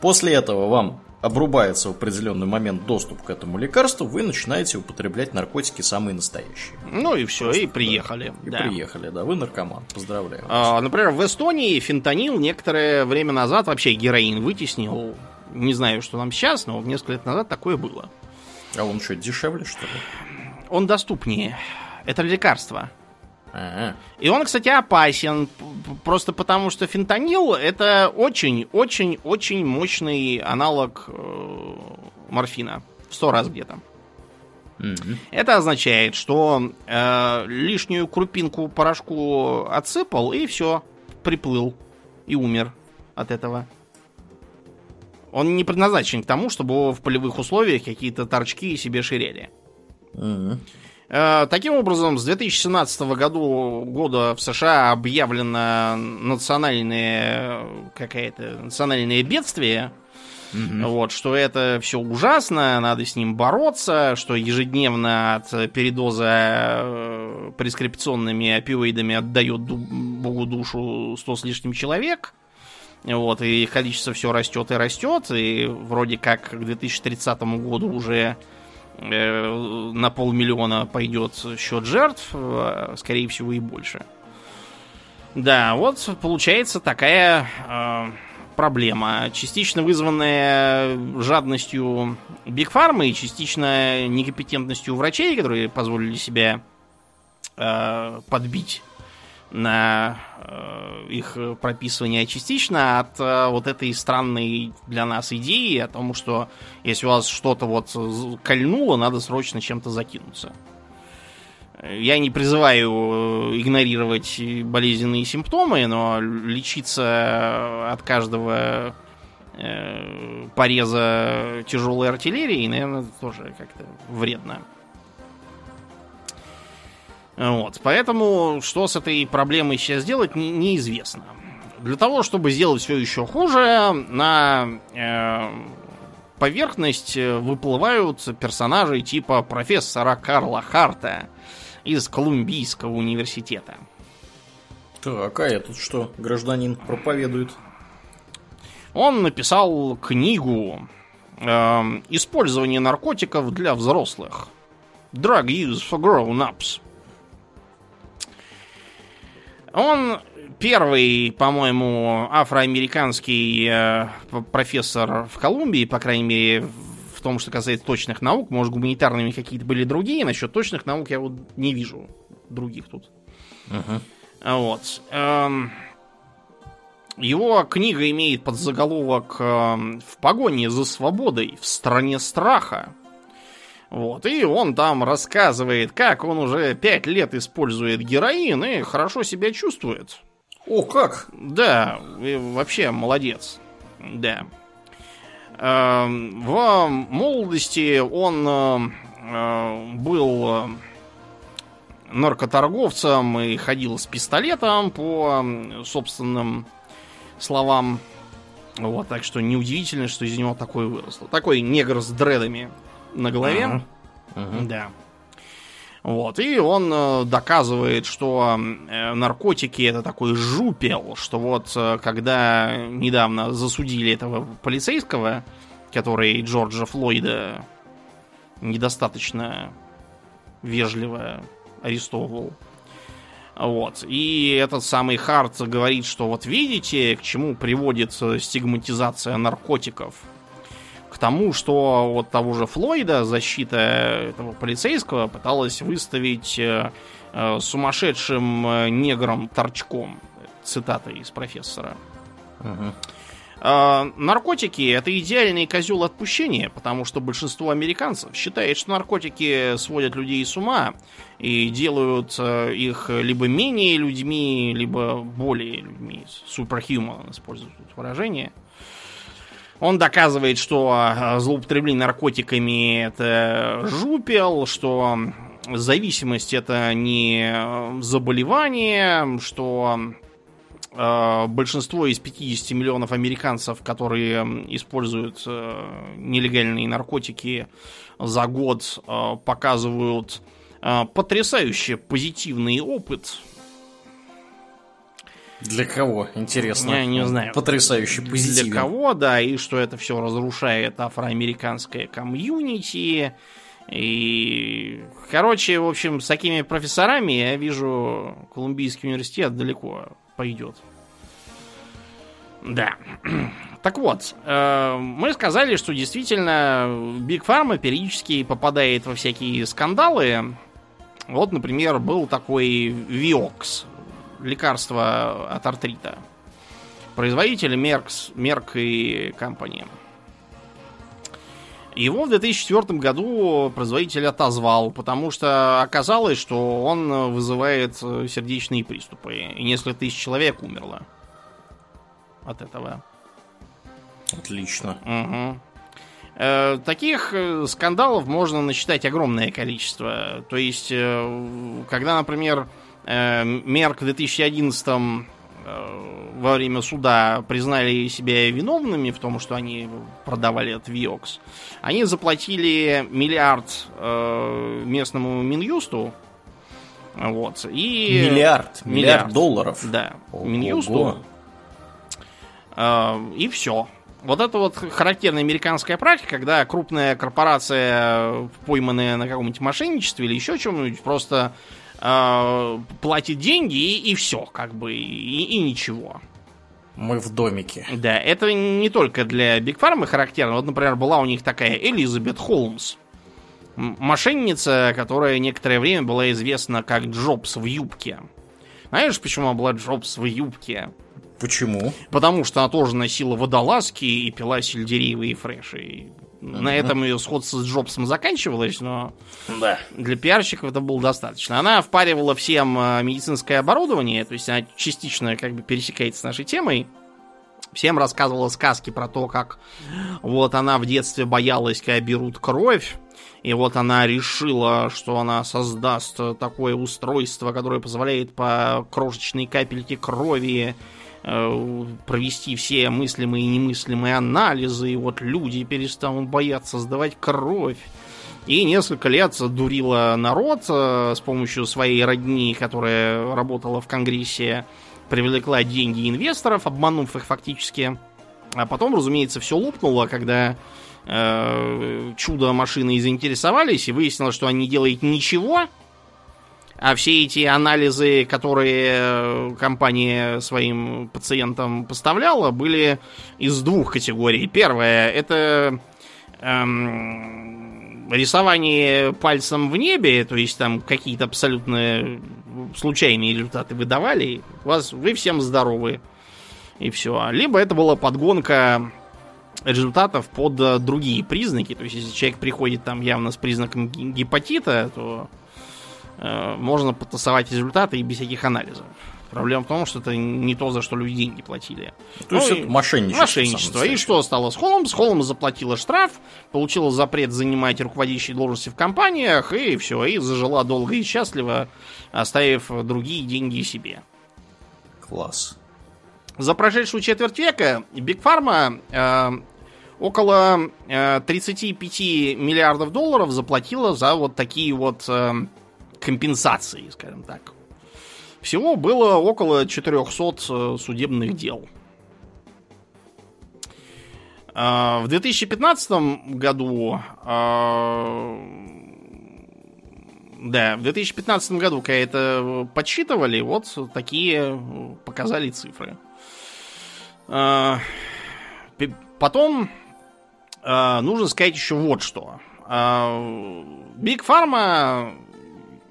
Speaker 1: После этого вам обрубается в определенный момент доступ к этому лекарству, вы начинаете употреблять наркотики самые настоящие.
Speaker 2: Ну и все, Просто, и приехали.
Speaker 1: Да. И да. приехали, да, вы наркоман, поздравляю.
Speaker 2: А, например, в Эстонии фентанил некоторое время назад вообще героин вытеснил. Не знаю, что там сейчас, но несколько лет назад такое было.
Speaker 1: А он что, дешевле, что ли?
Speaker 2: Он доступнее. Это лекарство. И он, кстати, опасен, просто потому что фентанил это очень-очень-очень мощный аналог э, морфина. В сто раз где-то. Mm-hmm. Это означает, что э, лишнюю крупинку порошку отсыпал и все, приплыл и умер от этого. Он не предназначен к тому, чтобы в полевых условиях какие-то торчки себе ширели. Э, таким образом, с 2017 году, года в США объявлено национальное какое-то национальное бедствие. Mm-hmm. Вот, что это все ужасно, надо с ним бороться, что ежедневно от передоза э, прескрипционными опиоидами отдает Богу душу сто с лишним человек. Вот, и количество все растет и растет, и вроде как к 2030 году уже на полмиллиона пойдет счет жертв, а, скорее всего и больше. Да, вот получается такая э, проблема, частично вызванная жадностью Биг Фармы и частично некомпетентностью врачей, которые позволили себя э, подбить на э, их прописывание частично от э, вот этой странной для нас идеи о том, что если у вас что-то вот кольнуло, надо срочно чем-то закинуться. Я не призываю э, игнорировать болезненные симптомы, но лечиться от каждого пореза тяжелой артиллерии, наверное, тоже как-то вредно. Вот. Поэтому, что с этой проблемой сейчас сделать, не, неизвестно. Для того, чтобы сделать все еще хуже, на э, поверхность выплывают персонажи типа профессора Карла Харта из Колумбийского университета.
Speaker 1: Так, а этот что, гражданин проповедует?
Speaker 2: Он написал книгу э, «Использование наркотиков для взрослых». Drug use for grown-ups. Он первый, по-моему, афроамериканский э, профессор в Колумбии, по крайней мере, в том, что касается точных наук. Может, гуманитарными какие-то были другие. Насчет точных наук я вот не вижу других тут. Uh-huh. Вот. Эм, его книга имеет подзаголовок эм, «В погоне за свободой в стране страха». Вот, и он там рассказывает, как он уже пять лет использует героин и хорошо себя чувствует.
Speaker 1: О, как?
Speaker 2: Да, вообще молодец. Да. Эм, в молодости он э, э, был наркоторговцем и ходил с пистолетом по собственным словам. Вот, так что неудивительно, что из него такой выросло. Такой негр с дредами на голове. Uh-huh. Uh-huh. Да. Вот, и он э, доказывает, что э, наркотики это такой жупел, что вот э, когда недавно засудили этого полицейского, который Джорджа Флойда недостаточно вежливо арестовывал. Вот. И этот самый Харт говорит, что вот видите, к чему приводит стигматизация наркотиков к тому, что вот того же Флойда защита этого полицейского пыталась выставить э, э, сумасшедшим э, негром-торчком. Цитата из профессора. Угу. Э, наркотики это идеальный козел отпущения, потому что большинство американцев считает, что наркотики сводят людей с ума и делают э, их либо менее людьми, либо более людьми. Superhuman используют тут выражение. Он доказывает, что а, злоупотребление наркотиками это жупел, что зависимость это не заболевание, что э, большинство из 50 миллионов американцев, которые используют э, нелегальные наркотики за год, э, показывают потрясающе позитивный опыт
Speaker 1: для кого, интересно?
Speaker 2: Я не знаю.
Speaker 1: Потрясающий позитив.
Speaker 2: Для кого, да, и что это все разрушает афроамериканское комьюнити. И, короче, в общем, с такими профессорами я вижу, Колумбийский университет далеко пойдет. Да. Так вот, э, мы сказали, что действительно Биг Фарма периодически попадает во всякие скандалы. Вот, например, был такой Виокс, лекарства от артрита. Производитель Меркс, Мерк и компания. Его в 2004 году производитель отозвал, потому что оказалось, что он вызывает сердечные приступы. И несколько тысяч человек умерло от этого.
Speaker 1: Отлично.
Speaker 2: Угу. Таких э, скандалов можно насчитать огромное количество. То есть, э, когда, например, Э, Мерк в 2011 э, во время суда признали себя виновными в том, что они продавали этот Виокс, они заплатили миллиард э, местному Минюсту. Вот,
Speaker 1: и... Миллиард, миллиард, миллиард долларов.
Speaker 2: Да, Ого. Минюсту. И все. Вот это вот характерная американская практика, когда крупная корпорация, пойманная на каком-нибудь мошенничестве или еще чем-нибудь, просто э, платит деньги и, и все, как бы, и, и ничего.
Speaker 1: Мы в домике.
Speaker 2: Да, это не только для Биг Фармы характерно. Вот, например, была у них такая Элизабет Холмс. Мошенница, которая некоторое время была известна как Джобс в юбке. Знаешь, почему она была Джобс в юбке?
Speaker 1: Почему?
Speaker 2: Потому что она тоже носила водолазки и пила сельдереевые фреши. На этом ее сходство с Джобсом заканчивалось, но да. для пиарщиков это было достаточно. Она впаривала всем э, медицинское оборудование, то есть она частично как бы пересекается с нашей темой. Всем рассказывала сказки про то, как вот она в детстве боялась, когда берут кровь, и вот она решила, что она создаст такое устройство, которое позволяет по крошечной капельке крови Э, провести все мыслимые и немыслимые анализы, и вот люди перестанут бояться сдавать кровь. И несколько лет дурила народ э, с помощью своей родни, которая работала в Конгрессе, привлекла деньги инвесторов, обманув их фактически. А потом, разумеется, все лопнуло, когда э, чудо машины заинтересовались, и выяснилось, что они делают ничего, а все эти анализы, которые э, компания своим пациентам поставляла, были из двух категорий. Первая это эм, рисование пальцем в небе, то есть там какие-то абсолютно случайные результаты выдавали. Вас вы всем здоровы. И все. Либо это была подгонка результатов под другие признаки. То есть, если человек приходит там явно с признаком гепатита, то э, можно потасовать результаты и без всяких анализов. Проблема в том, что это не то, за что люди деньги платили.
Speaker 1: То есть ну, это мошенничество.
Speaker 2: Мошенничество. И что стало с Холмс? Холмс заплатила штраф, получила запрет занимать руководящие должности в компаниях, и все, и зажила долго и счастливо, оставив другие деньги себе.
Speaker 1: Класс.
Speaker 2: За прошедшую четверть века Биг Фарма э, около э, 35 миллиардов долларов заплатила за вот такие вот э, компенсации, скажем так. Всего было около 400 э, судебных дел. А, в 2015 году а, да, в 2015 году, когда это подсчитывали, вот такие показали цифры. А, потом нужно сказать еще вот что. Биг Фарма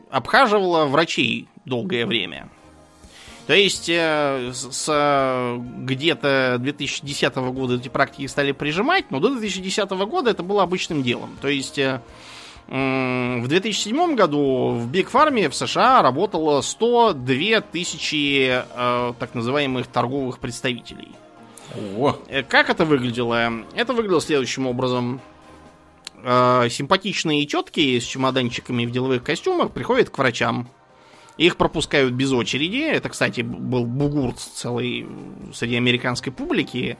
Speaker 2: обхаживала врачей долгое время. То есть э, с где-то 2010 года эти практики стали прижимать, но до 2010 года это было обычным делом. То есть э, в 2007 году в Биг Фарме в США работало 102 тысячи э, так называемых торговых представителей. О. Э, как это выглядело? Это выглядело следующим образом. Э, симпатичные тетки с чемоданчиками в деловых костюмах приходят к врачам их пропускают без очереди. Это, кстати, был бугурт целый среди американской публики.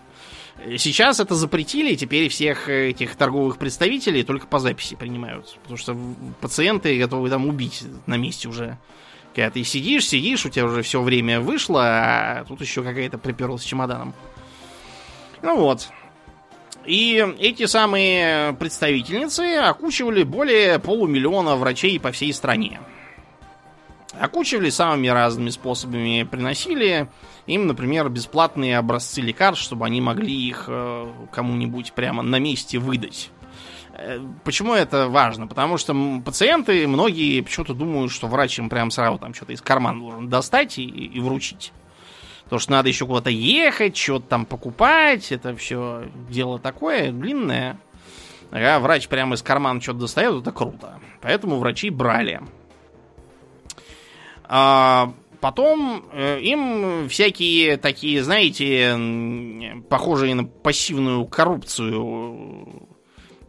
Speaker 2: Сейчас это запретили, теперь всех этих торговых представителей только по записи принимают. Потому что пациенты готовы там убить на месте уже. Когда ты сидишь, сидишь, у тебя уже все время вышло, а тут еще какая-то приперлась с чемоданом. Ну вот. И эти самые представительницы окучивали более полумиллиона врачей по всей стране. Окучивали самыми разными способами, приносили им, например, бесплатные образцы лекарств, чтобы они могли их э, кому-нибудь прямо на месте выдать. Э, почему это важно? Потому что пациенты, многие почему-то думают, что врач им прям сразу там что-то из кармана должен достать и, и вручить. Потому что надо еще куда-то ехать, что-то там покупать. Это все дело такое длинное. А врач прямо из кармана что-то достает, это круто. Поэтому врачи брали. А потом э, им всякие такие, знаете, похожие на пассивную коррупцию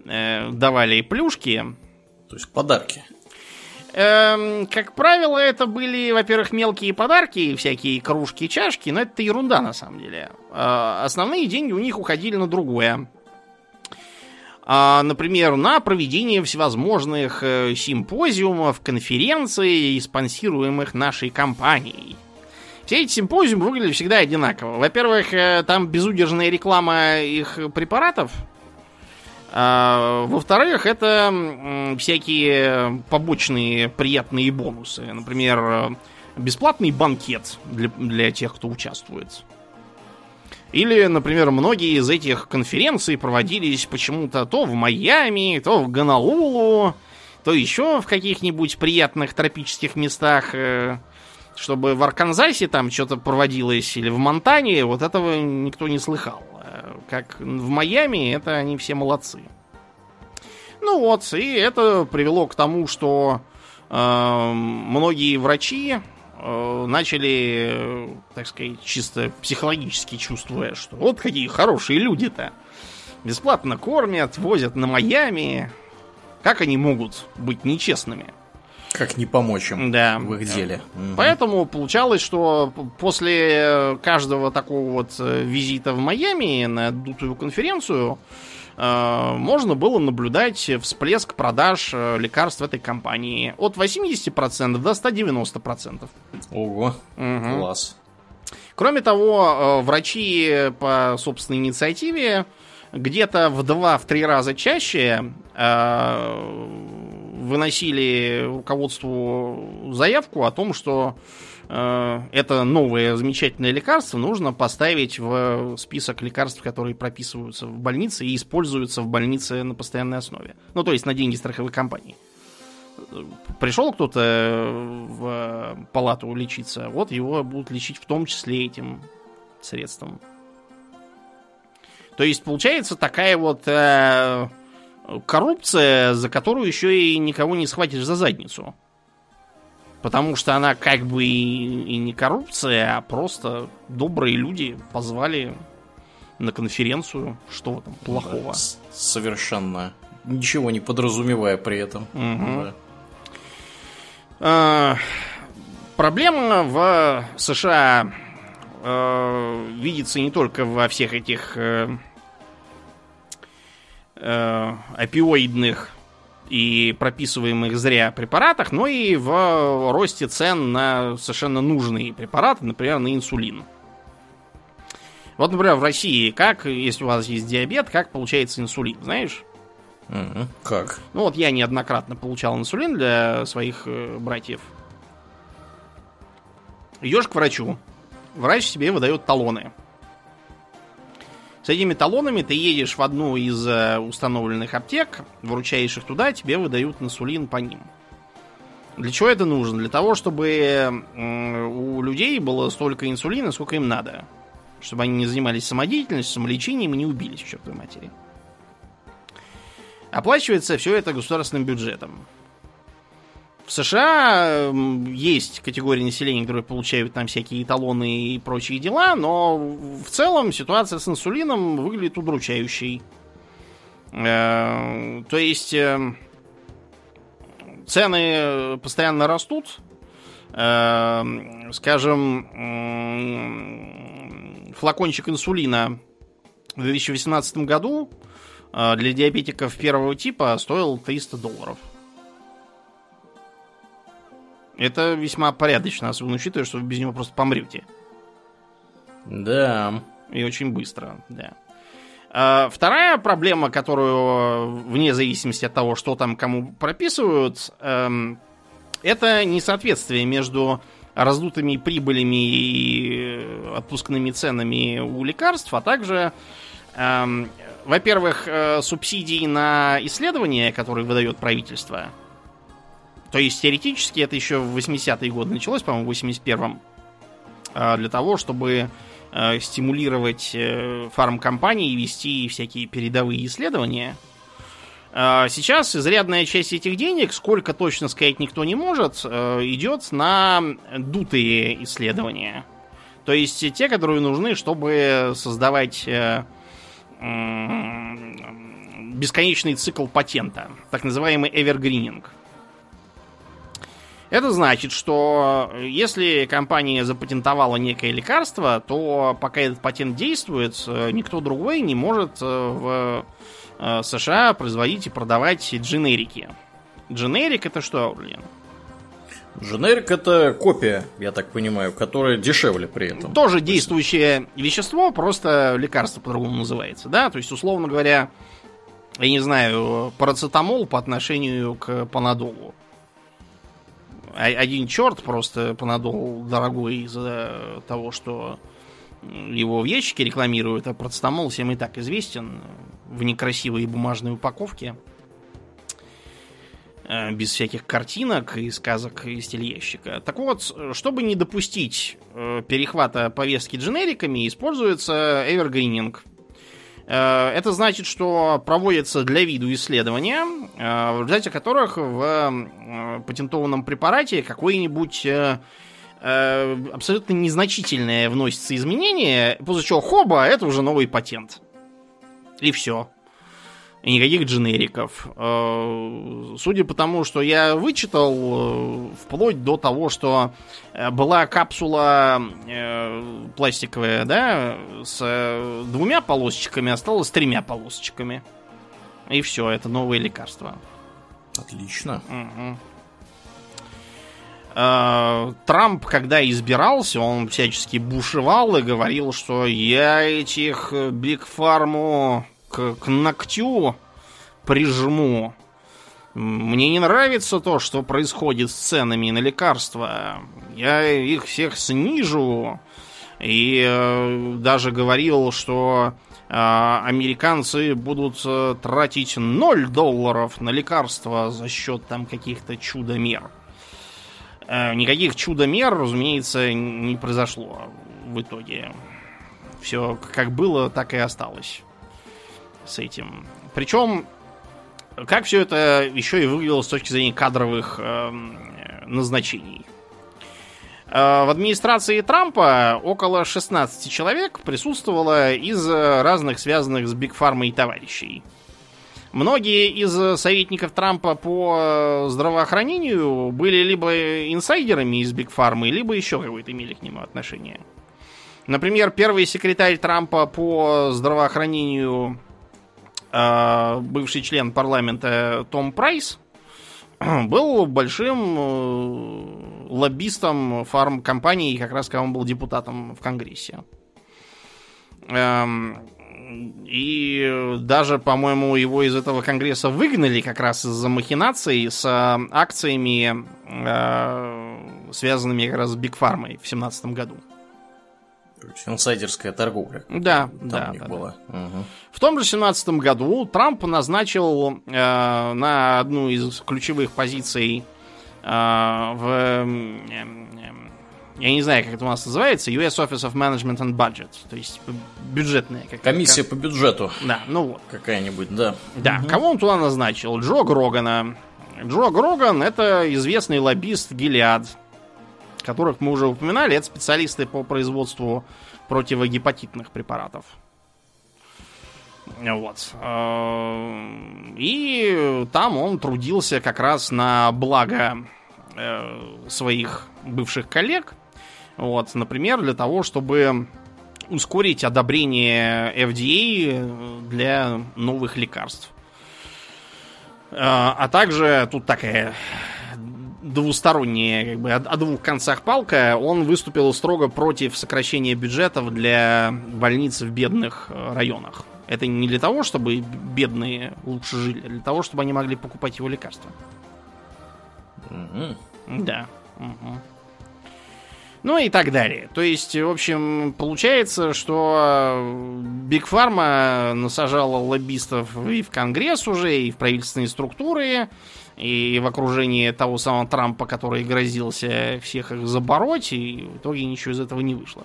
Speaker 2: э, давали плюшки.
Speaker 1: То есть подарки.
Speaker 2: Эм, как правило, это были, во-первых, мелкие подарки, всякие кружки, чашки, но это ерунда на самом деле. Э, основные деньги у них уходили на другое. А, например, на проведение всевозможных э, симпозиумов, конференций, спонсируемых нашей компанией. Все эти симпозиумы выглядели всегда одинаково. Во-первых, э, там безудержная реклама их препаратов. А, во-вторых, это всякие побочные приятные бонусы. Например, бесплатный банкет для, для тех, кто участвует. Или, например, многие из этих конференций проводились почему-то то в Майами, то в Гонолулу, то еще в каких-нибудь приятных тропических местах, э, чтобы в Арканзасе там что-то проводилось, или в Монтане, вот этого никто не слыхал. Э, как в Майами, это они все молодцы. Ну вот, и это привело к тому, что э, многие врачи Э, начали, так сказать, чисто психологически чувствуя, что вот какие хорошие люди-то. Бесплатно кормят, возят на Майами. Как они могут быть нечестными?
Speaker 1: Как не помочь им
Speaker 2: да.
Speaker 1: в их деле.
Speaker 2: Поэтому получалось, что после каждого такого вот э, визита в Майами на дутую конференцию Э, можно было наблюдать всплеск продаж э, лекарств этой компании от 80% до 190%.
Speaker 1: Ого, угу. класс.
Speaker 2: Kроме того, э, врачи по собственной инициативе где-то в 2-3 раза чаще выносили руководству заявку о том, что Э, это новое замечательное лекарство нужно поставить в список лекарств, которые прописываются в больнице и используются в больнице на постоянной основе. Ну, то есть на деньги страховых компаний. Пришел кто-то в палату лечиться, вот его будут лечить в том числе этим средством. То есть получается такая вот э, коррупция, за которую еще и никого не схватишь за задницу. Потому что она как бы и, и не коррупция, а просто добрые люди позвали на конференцию. Что там плохого? Да,
Speaker 1: совершенно. Ничего не подразумевая при этом. Угу. Да.
Speaker 2: А, проблема в США э, видится не только во всех этих э, э, опиоидных и прописываемых зря препаратах, но и в росте цен на совершенно нужные препараты, например, на инсулин. Вот, например, в России, как, если у вас есть диабет, как получается инсулин, знаешь?
Speaker 1: Угу. Как?
Speaker 2: Ну вот я неоднократно получал инсулин для своих э, братьев. Идешь к врачу. Врач тебе выдает талоны. С этими талонами ты едешь в одну из э, установленных аптек, вручаешь их туда, тебе выдают инсулин по ним. Для чего это нужно? Для того, чтобы у людей было столько инсулина, сколько им надо. Чтобы они не занимались самодеятельностью, самолечением и не убились, в чертовой матери. Оплачивается все это государственным бюджетом. В США есть категории населения, которые получают там всякие талоны и прочие дела, но в целом ситуация с инсулином выглядит удручающей. Э, то есть э, цены постоянно растут. Э, скажем, флакончик инсулина в 2018 году для диабетиков первого типа стоил 300 долларов. Это весьма порядочно, особенно учитывая, что вы без него просто помрете.
Speaker 1: Да.
Speaker 2: И очень быстро, да. А, вторая проблема, которую вне зависимости от того, что там кому прописывают, эм, это несоответствие между раздутыми прибылями и отпускными ценами у лекарств, а также, эм, во-первых, э, субсидии на исследования, которые выдает правительство – то есть теоретически это еще в 80-е годы началось, по-моему, в 81-м. А, для того, чтобы а, стимулировать э, фармкомпании вести всякие передовые исследования. А, сейчас изрядная часть этих денег, сколько точно сказать никто не может, э, идет на дутые исследования. То есть те, которые нужны, чтобы создавать э, бесконечный цикл патента, так называемый эвергрининг. Это значит, что э, если компания запатентовала некое лекарство, то пока этот патент действует, э, никто другой не может э, в США производить и продавать дженерики. Дженерик это что, блин?
Speaker 1: Дженерик это копия, я так понимаю, которая дешевле при этом.
Speaker 2: Тоже действующее вещество, просто лекарство по-другому называется, да? То есть, условно говоря, я не знаю, парацетамол по отношению к панадолу один черт просто понадол дорогой из-за того, что его в ящике рекламируют, а процетамол всем и так известен в некрасивой бумажной упаковке. Э, без всяких картинок и сказок из телеящика. Так вот, чтобы не допустить э, перехвата повестки дженериками, используется эвергрининг – это значит, что проводятся для виду исследования, э, в результате которых в э, патентованном препарате какое-нибудь абсолютно незначительное вносится изменение, после чего хоба, это уже новый патент. И все и никаких дженериков. Э, судя по тому, что я вычитал, э, вплоть до того, что э, была капсула пластиковая, да, с двумя полосочками, осталось тремя полосочками. И все, это новые лекарства.
Speaker 1: Отлично. Угу.
Speaker 2: Трамп, когда избирался, он всячески бушевал и говорил, что я этих Биг Фарму к, к ногтю прижму. Мне не нравится то, что происходит с ценами на лекарства. Я их всех снижу. И э, даже говорил, что э, американцы будут э, тратить 0 долларов на лекарства за счет там каких-то чудо-мер. Э, никаких чудо-мер, разумеется, не произошло в итоге. Все как было, так и осталось. С этим. Причем, как все это еще и выглядело с точки зрения кадровых э, назначений. Э, в администрации Трампа около 16 человек присутствовало из разных связанных с Биг Фармой товарищей. Многие из советников Трампа по здравоохранению были либо инсайдерами из Биг Фармы, либо еще какое-то имели к нему отношение. Например, первый секретарь Трампа по здравоохранению, э, бывший член парламента Том Прайс, был большим э, лоббистом фармкомпании, как раз когда он был депутатом в Конгрессе. Эм, и даже, по-моему, его из этого конгресса выгнали как раз из-за махинаций с акциями, э, связанными как раз с Биг Фармой в 2017 году.
Speaker 1: Инсайдерская торговля.
Speaker 2: Да,
Speaker 1: Там
Speaker 2: да.
Speaker 1: у них
Speaker 2: да,
Speaker 1: была. Угу.
Speaker 2: В том же 17 году Трамп назначил э, на одну из ключевых позиций э, в... Э, я не знаю, как это у нас называется, US Office of Management and Budget, то есть бюджетная. Как,
Speaker 1: Комиссия
Speaker 2: как,
Speaker 1: по бюджету.
Speaker 2: Да, ну вот.
Speaker 1: Какая-нибудь, да.
Speaker 2: Да, угу. кого он туда назначил? Джо Грогана. Джо Гроган это известный лоббист Гелиад, которых мы уже упоминали. Это специалисты по производству противогепатитных препаратов. Вот. И там он трудился как раз на благо своих бывших коллег. Вот, например, для того, чтобы ускорить одобрение FDA для новых лекарств. А также тут такая двусторонняя, как бы о, двух концах палка. Он выступил строго против сокращения бюджетов для больниц в бедных районах. Это не для того, чтобы бедные лучше жили, а для того, чтобы они могли покупать его лекарства.
Speaker 1: Угу.
Speaker 2: Да. Угу. Ну и так далее. То есть, в общем, получается, что Биг Фарма насажала лоббистов и в Конгресс уже, и в правительственные структуры, и в окружении того самого Трампа, который грозился всех их забороть, и в итоге ничего из этого не вышло.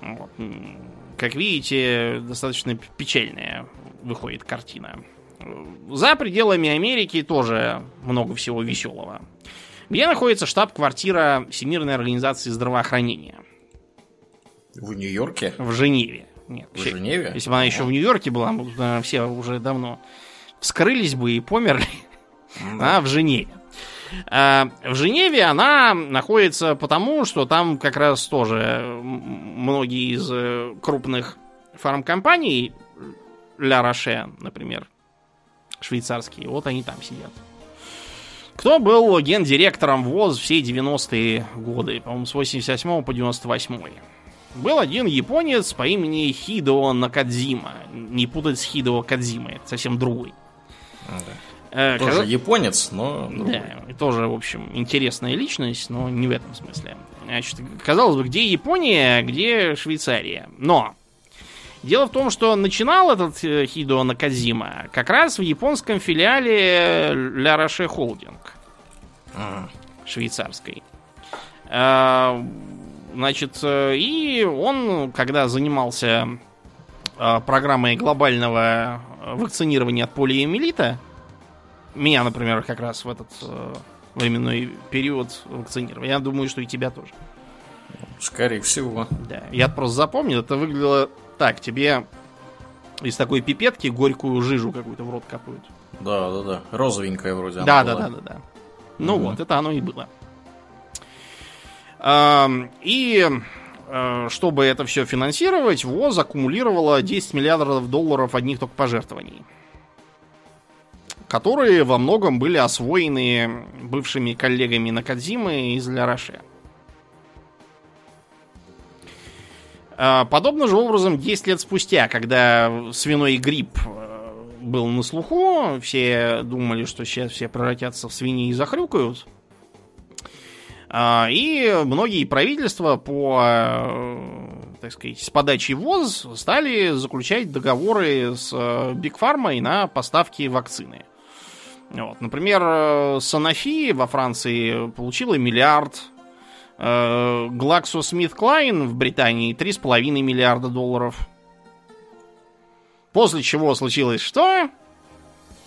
Speaker 2: Вот. Как видите, достаточно печальная выходит картина. За пределами Америки тоже много всего веселого. Где находится штаб-квартира Всемирной организации здравоохранения?
Speaker 1: В Нью-Йорке?
Speaker 2: В Женеве. Нет,
Speaker 1: в Женеве?
Speaker 2: Если бы она еще в Нью-Йорке была, мы наверное, все уже давно вскрылись бы и померли. Да. А в Женеве. А, в Женеве она находится потому, что там как раз тоже многие из э, крупных фармкомпаний, Ля Роше, например, швейцарские, вот они там сидят. Кто был гендиректором ВОЗ все 90-е годы, по-моему, с 87 по 98 был один японец по имени Хидо Накадзима. Не путать с Хидо Кадзимой, это совсем другой.
Speaker 1: Э, тоже когда... японец, но...
Speaker 2: Другой. Да, тоже, в общем, интересная личность, но не в этом смысле. Значит, казалось бы, где Япония, где Швейцария. Но Дело в том, что начинал этот э, Хидо Наказима как раз в японском филиале Ля Роше Холдинг.
Speaker 1: Ага.
Speaker 2: Швейцарской. А, значит, э, и он, когда занимался программой глобального вакцинирования от полиэмилита, меня, например, как раз в этот э, временной период вакцинировали. Я думаю, что и тебя тоже.
Speaker 1: Скорее всего.
Speaker 2: Да. Я просто запомнил, это выглядело так. Тебе из такой пипетки горькую жижу какую-то в рот капают.
Speaker 1: Да, да, да. Розовенькая вроде.
Speaker 2: Да, да, да, да, да. Ну угу. вот, это оно и было. И э, чтобы это все финансировать, ВОЗ аккумулировала 10 миллиардов долларов одних только пожертвований которые во многом были освоены бывшими коллегами Накадзимы из Ля. А, подобным же образом, 10 лет спустя, когда свиной грипп э, был на слуху, все думали, что сейчас все превратятся в свиньи и захрюкают. А, и многие правительства по, э, так сказать, с подачи ВОЗ стали заключать договоры с Биг Фармой на поставки вакцины. Вот. Например, Санофи во Франции получила миллиард. GlaxoSmithKline в Британии 3,5 миллиарда долларов. После чего случилось что?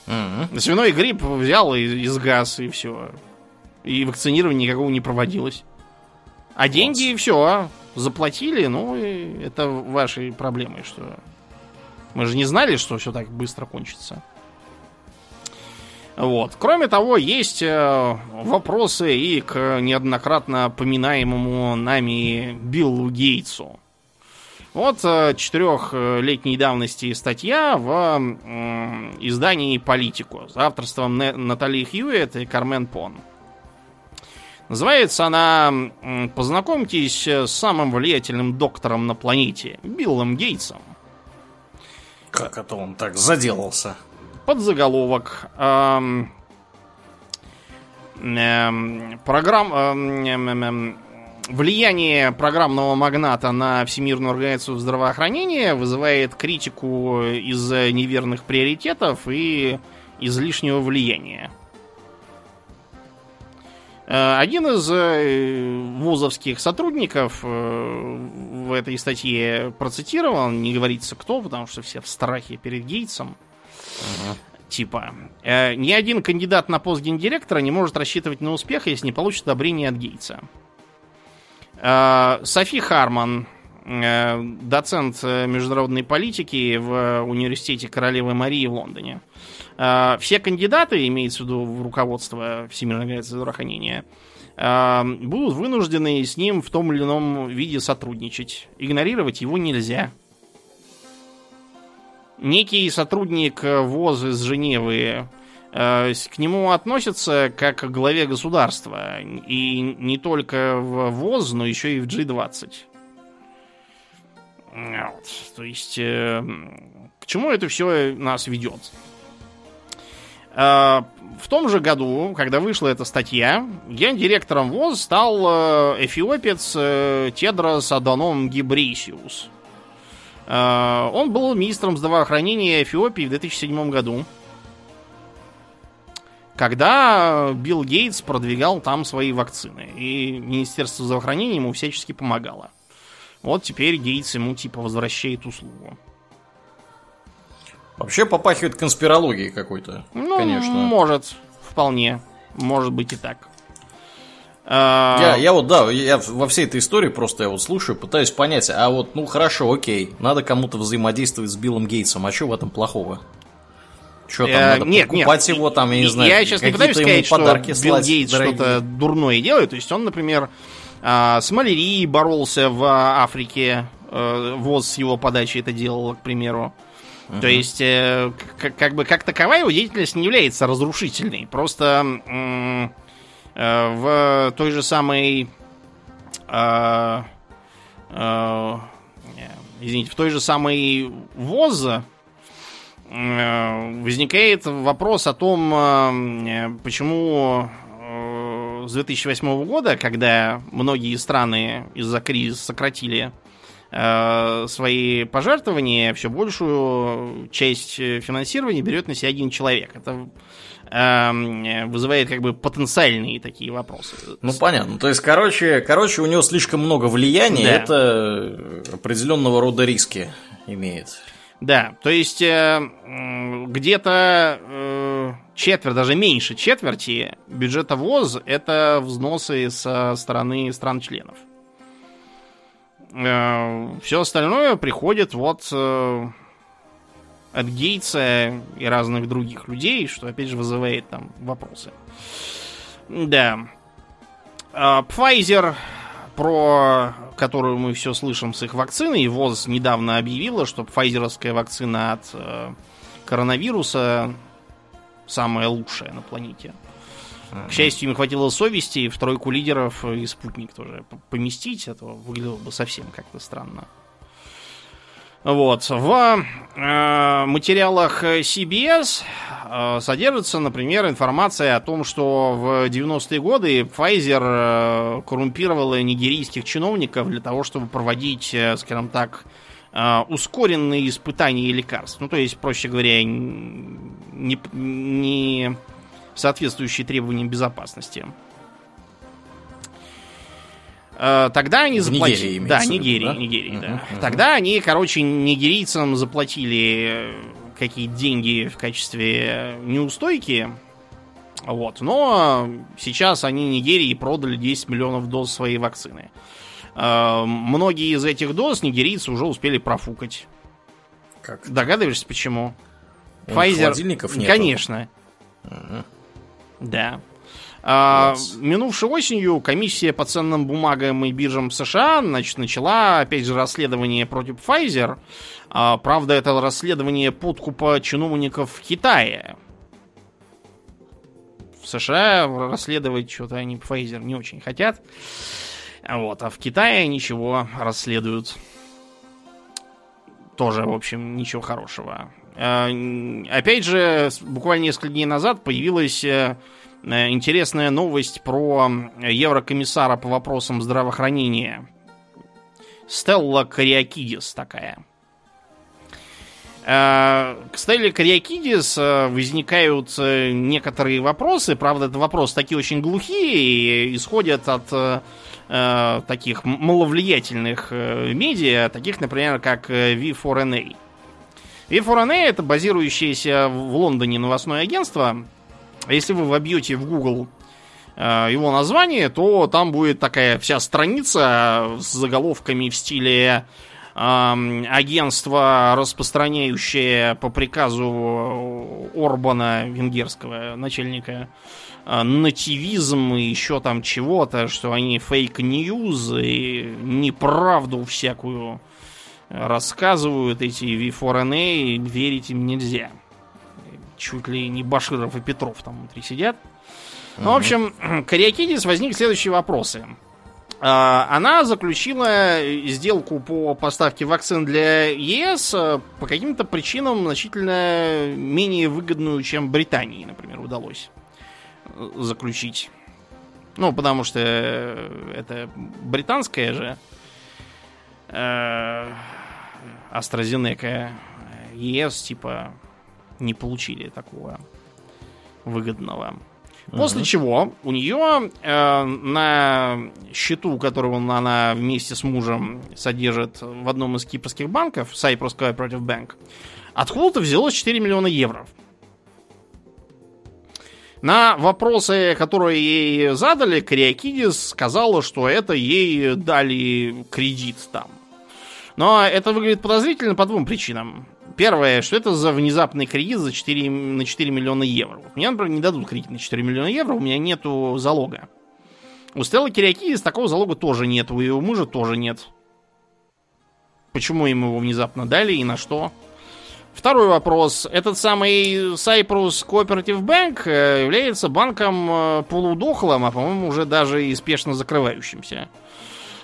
Speaker 2: Mm-hmm. Свиной грипп взял и, и сгас, и все. И вакцинирование никакого не проводилось. А деньги все заплатили, ну, и это ваши проблемы, что... Мы же не знали, что все так быстро кончится. Вот. Кроме того, есть э, вопросы и к неоднократно поминаемому нами Биллу Гейтсу. Вот э, четырехлетней давности статья в издании «Политику» с авторством Натали Хьюитт и Кармен Пон. Называется она «Познакомьтесь с самым влиятельным доктором на планете, Биллом Гейтсом».
Speaker 1: Как это он так заделался?
Speaker 2: Подзаголовок. Эм, эм, программ, эм, эм, эм, влияние программного магната на Всемирную организацию здравоохранения вызывает критику из неверных приоритетов и излишнего влияния. Э, один из э, вузовских сотрудников э, в этой статье процитирован, не говорится кто, потому что все в страхе перед Гейтсом. Типа, э, ни один кандидат на пост гендиректора не может рассчитывать на успех, если не получит одобрение от Гейтса. Э, Софи Харман, э, доцент международной политики в университете Королевы Марии в Лондоне. Э, все кандидаты, имеется в виду в руководство Всемирной организации здравоохранения, э, будут вынуждены с ним в том или ином виде сотрудничать. Игнорировать его нельзя некий сотрудник э, ВОЗ из Женевы э, к нему относятся как к главе государства. И не только в ВОЗ, но еще и в G20. Вот. То есть, э, к чему это все нас ведет? В том же году, когда вышла эта статья, гендиректором ВОЗ стал эфиопец Тедрос Аданом Гибрисиус. Э, он был министром здравоохранения Эфиопии в 2007 году. Когда Билл Гейтс продвигал там свои вакцины. И Министерство здравоохранения ему всячески помогало. Вот теперь Гейтс ему типа возвращает услугу.
Speaker 1: Вообще попахивает конспирологией какой-то.
Speaker 2: Ну, конечно. Может, вполне. Может быть и так.
Speaker 1: А, я, я вот, да, я во всей этой истории просто я вот слушаю, пытаюсь понять, а вот, ну хорошо, окей, надо кому-то взаимодействовать с Биллом Гейтсом, а что в этом плохого? Что там,
Speaker 2: э, надо нет, покупать
Speaker 1: нет, его там, я не знаю,
Speaker 2: Я сейчас не пытаюсь сказать, что Билл Гейтс что-то дурное делает, то есть он, например, а, с малярией боролся в Африке, э, ВОЗ с его подачи это делал, к примеру. Uh-huh. То есть, э, как, бы как таковая его деятельность не является разрушительной. Просто в той же самой... Э, э, извините, в той же самой ВОЗ возникает вопрос о том, почему с 2008 года, когда многие страны из-за кризиса сократили свои пожертвования, все большую часть финансирования берет на себя один человек. Это Эм, вызывает как бы потенциальные такие вопросы.
Speaker 1: Ну понятно. То есть, короче, короче, у него слишком много влияния, да. это определенного рода риски имеет.
Speaker 2: Да, то есть э, где-то э, четверть, даже меньше четверти бюджета ВОЗ это взносы со стороны стран-членов. Э, все остальное приходит вот э, от Гейтса и разных других людей, что опять же вызывает там вопросы. Да. А, Pfizer, про которую мы все слышим с их вакциной, ВОЗ недавно объявила, что пфайзеровская вакцина от э, коронавируса самая лучшая на планете. К счастью, им хватило совести в тройку лидеров и спутник тоже поместить. Это выглядело бы совсем как-то странно. Вот. В э, материалах CBS э, содержится, например, информация о том, что в 90-е годы Pfizer э, коррумпировала нигерийских чиновников для того, чтобы проводить, э, скажем так, э, ускоренные испытания лекарств. Ну, то есть, проще говоря, не, не соответствующие требованиям безопасности. Э, тогда они заплатили... Да, Нигерии, да? Нигерии, uh-huh, да. Uh-huh. Тогда они, короче, нигерийцам заплатили какие-то деньги в качестве неустойки. Вот. Но сейчас они Нигерии продали 10 миллионов доз своей вакцины. Э, многие из этих доз нигерийцы уже успели профукать. Как? Догадываешься, почему?
Speaker 1: У Pfizer... Холодильников нет.
Speaker 2: Конечно. Угу. Да. А, минувшей осенью комиссия по ценным бумагам и биржам США значит, начала, опять же, расследование против Pfizer. А, правда, это расследование подкупа чиновников в Китае. В США расследовать что-то они Pfizer не очень хотят. Вот, а в Китае ничего расследуют. Тоже, в общем, ничего хорошего. А, опять же, буквально несколько дней назад появилась э, Э, интересная новость про еврокомиссара по вопросам здравоохранения. Стелла Кариакидис такая. Э, к Стелле Кариакидис э, возникают некоторые вопросы. Правда, это вопросы такие очень глухие и исходят от таких маловлиятельных медиа, таких, например, как V4NA. V4NA это базирующееся в Лондоне новостное агентство, если вы вобьете в Google э, его название, то там будет такая вся страница с заголовками в стиле э, агентство, распространяющее по приказу Орбана, венгерского начальника, э, нативизм и еще там чего-то, что они fake news и неправду всякую рассказывают эти V4NA, верить им нельзя чуть ли не Баширов и Петров там внутри сидят. Ну, в общем, к Кириакидис возник следующие вопросы. А, она заключила сделку по поставке вакцин для ЕС а, по каким-то причинам значительно менее выгодную, чем Британии, например, удалось э, заключить. Ну, потому что это британская же э, AstraZeneca ЕС, типа, не получили такого выгодного. После uh-huh. чего у нее э, на счету, который она вместе с мужем содержит в одном из кипрских банков, Cyprus Cooperative Bank, откуда-то взялось 4 миллиона евро. На вопросы, которые ей задали, Криакидис сказала, что это ей дали кредит там. Но это выглядит подозрительно по двум причинам. Первое, что это за внезапный кредит за 4, на 4 миллиона евро. Вот мне, например, не дадут кредит на 4 миллиона евро, у меня нету залога. У Стелла Кириакидис такого залога тоже нет, у его мужа тоже нет. Почему им его внезапно дали и на что? Второй вопрос. Этот самый Cyprus Cooperative Bank э, является банком э, полудохлым, а по-моему уже даже и спешно закрывающимся.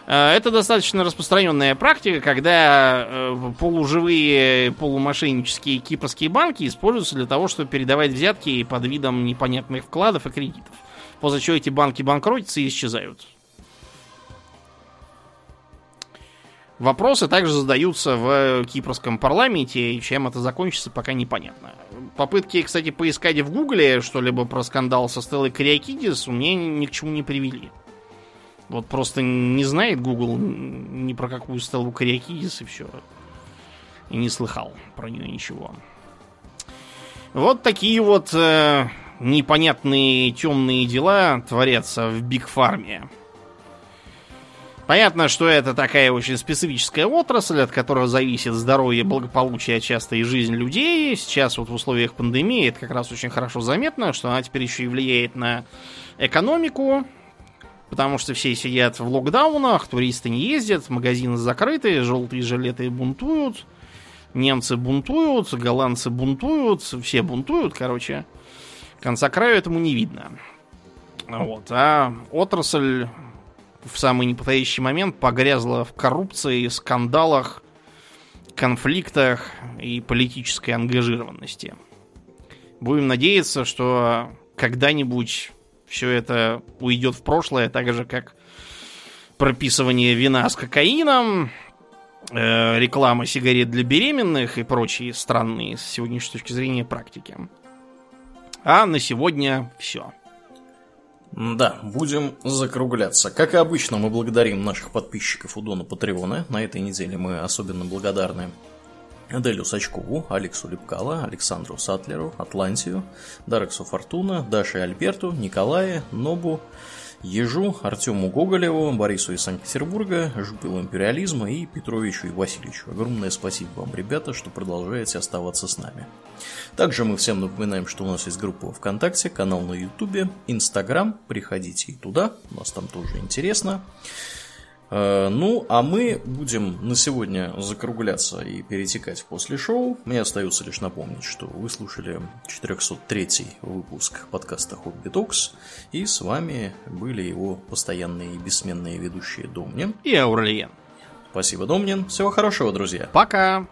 Speaker 2: Э, это достаточно распространенная практика, когда э, полуживые, полумошеннические кипрские банки используются для того, чтобы передавать взятки под видом непонятных вкладов и кредитов. После чего эти банки банкротятся и исчезают. Вопросы также задаются в кипрском парламенте, и чем это закончится, пока непонятно. Попытки, кстати, поискать в гугле что-либо про скандал со Стеллой Криакидис у меня ни к чему не привели. Вот просто не знает Google ни про какую Стеллу Кариакидис и все. И не слыхал про нее ничего. Вот такие вот э, непонятные темные дела творятся в Биг Фарме. Понятно, что это такая очень специфическая отрасль, от которой зависит здоровье, благополучие, часто и жизнь людей. Сейчас вот в условиях пандемии это как раз очень хорошо заметно, что она теперь еще и влияет на экономику, потому что все сидят в локдаунах, туристы не ездят, магазины закрыты, желтые жилеты бунтуют, немцы бунтуют, голландцы бунтуют, все бунтуют, короче. Конца краю этому не видно. Вот. А отрасль в самый неподходящий момент погрязла в коррупции, скандалах, конфликтах и политической ангажированности. Будем надеяться, что когда-нибудь все это уйдет в прошлое, так же как прописывание вина с кокаином, э, реклама сигарет для беременных и прочие странные с сегодняшней точки зрения практики. А на сегодня все.
Speaker 1: Да, будем закругляться. Как и обычно, мы благодарим наших подписчиков у Дона Патреона. На этой неделе мы особенно благодарны Аделю Сачкову, Алексу Лепкала, Александру Сатлеру, Атлантию, Дарексу Фортуна, Даше Альберту, Николае, Нобу, Ежу, Артему Гоголеву, Борису из Санкт-Петербурга, Жупилу Империализма и Петровичу и Васильевичу. Огромное спасибо вам, ребята, что продолжаете оставаться с нами. Также мы всем напоминаем, что у нас есть группа ВКонтакте, канал на Ютубе, Инстаграм. Приходите и туда, у нас там тоже интересно. Э, ну, а мы будем на сегодня закругляться и перетекать в после шоу. Мне остается лишь напомнить, что вы слушали 403 выпуск подкаста Хобби Токс, и с вами были его постоянные и бессменные ведущие Домнин
Speaker 2: и Аурлиен.
Speaker 1: Спасибо, Домнин. Всего хорошего, друзья.
Speaker 2: Пока!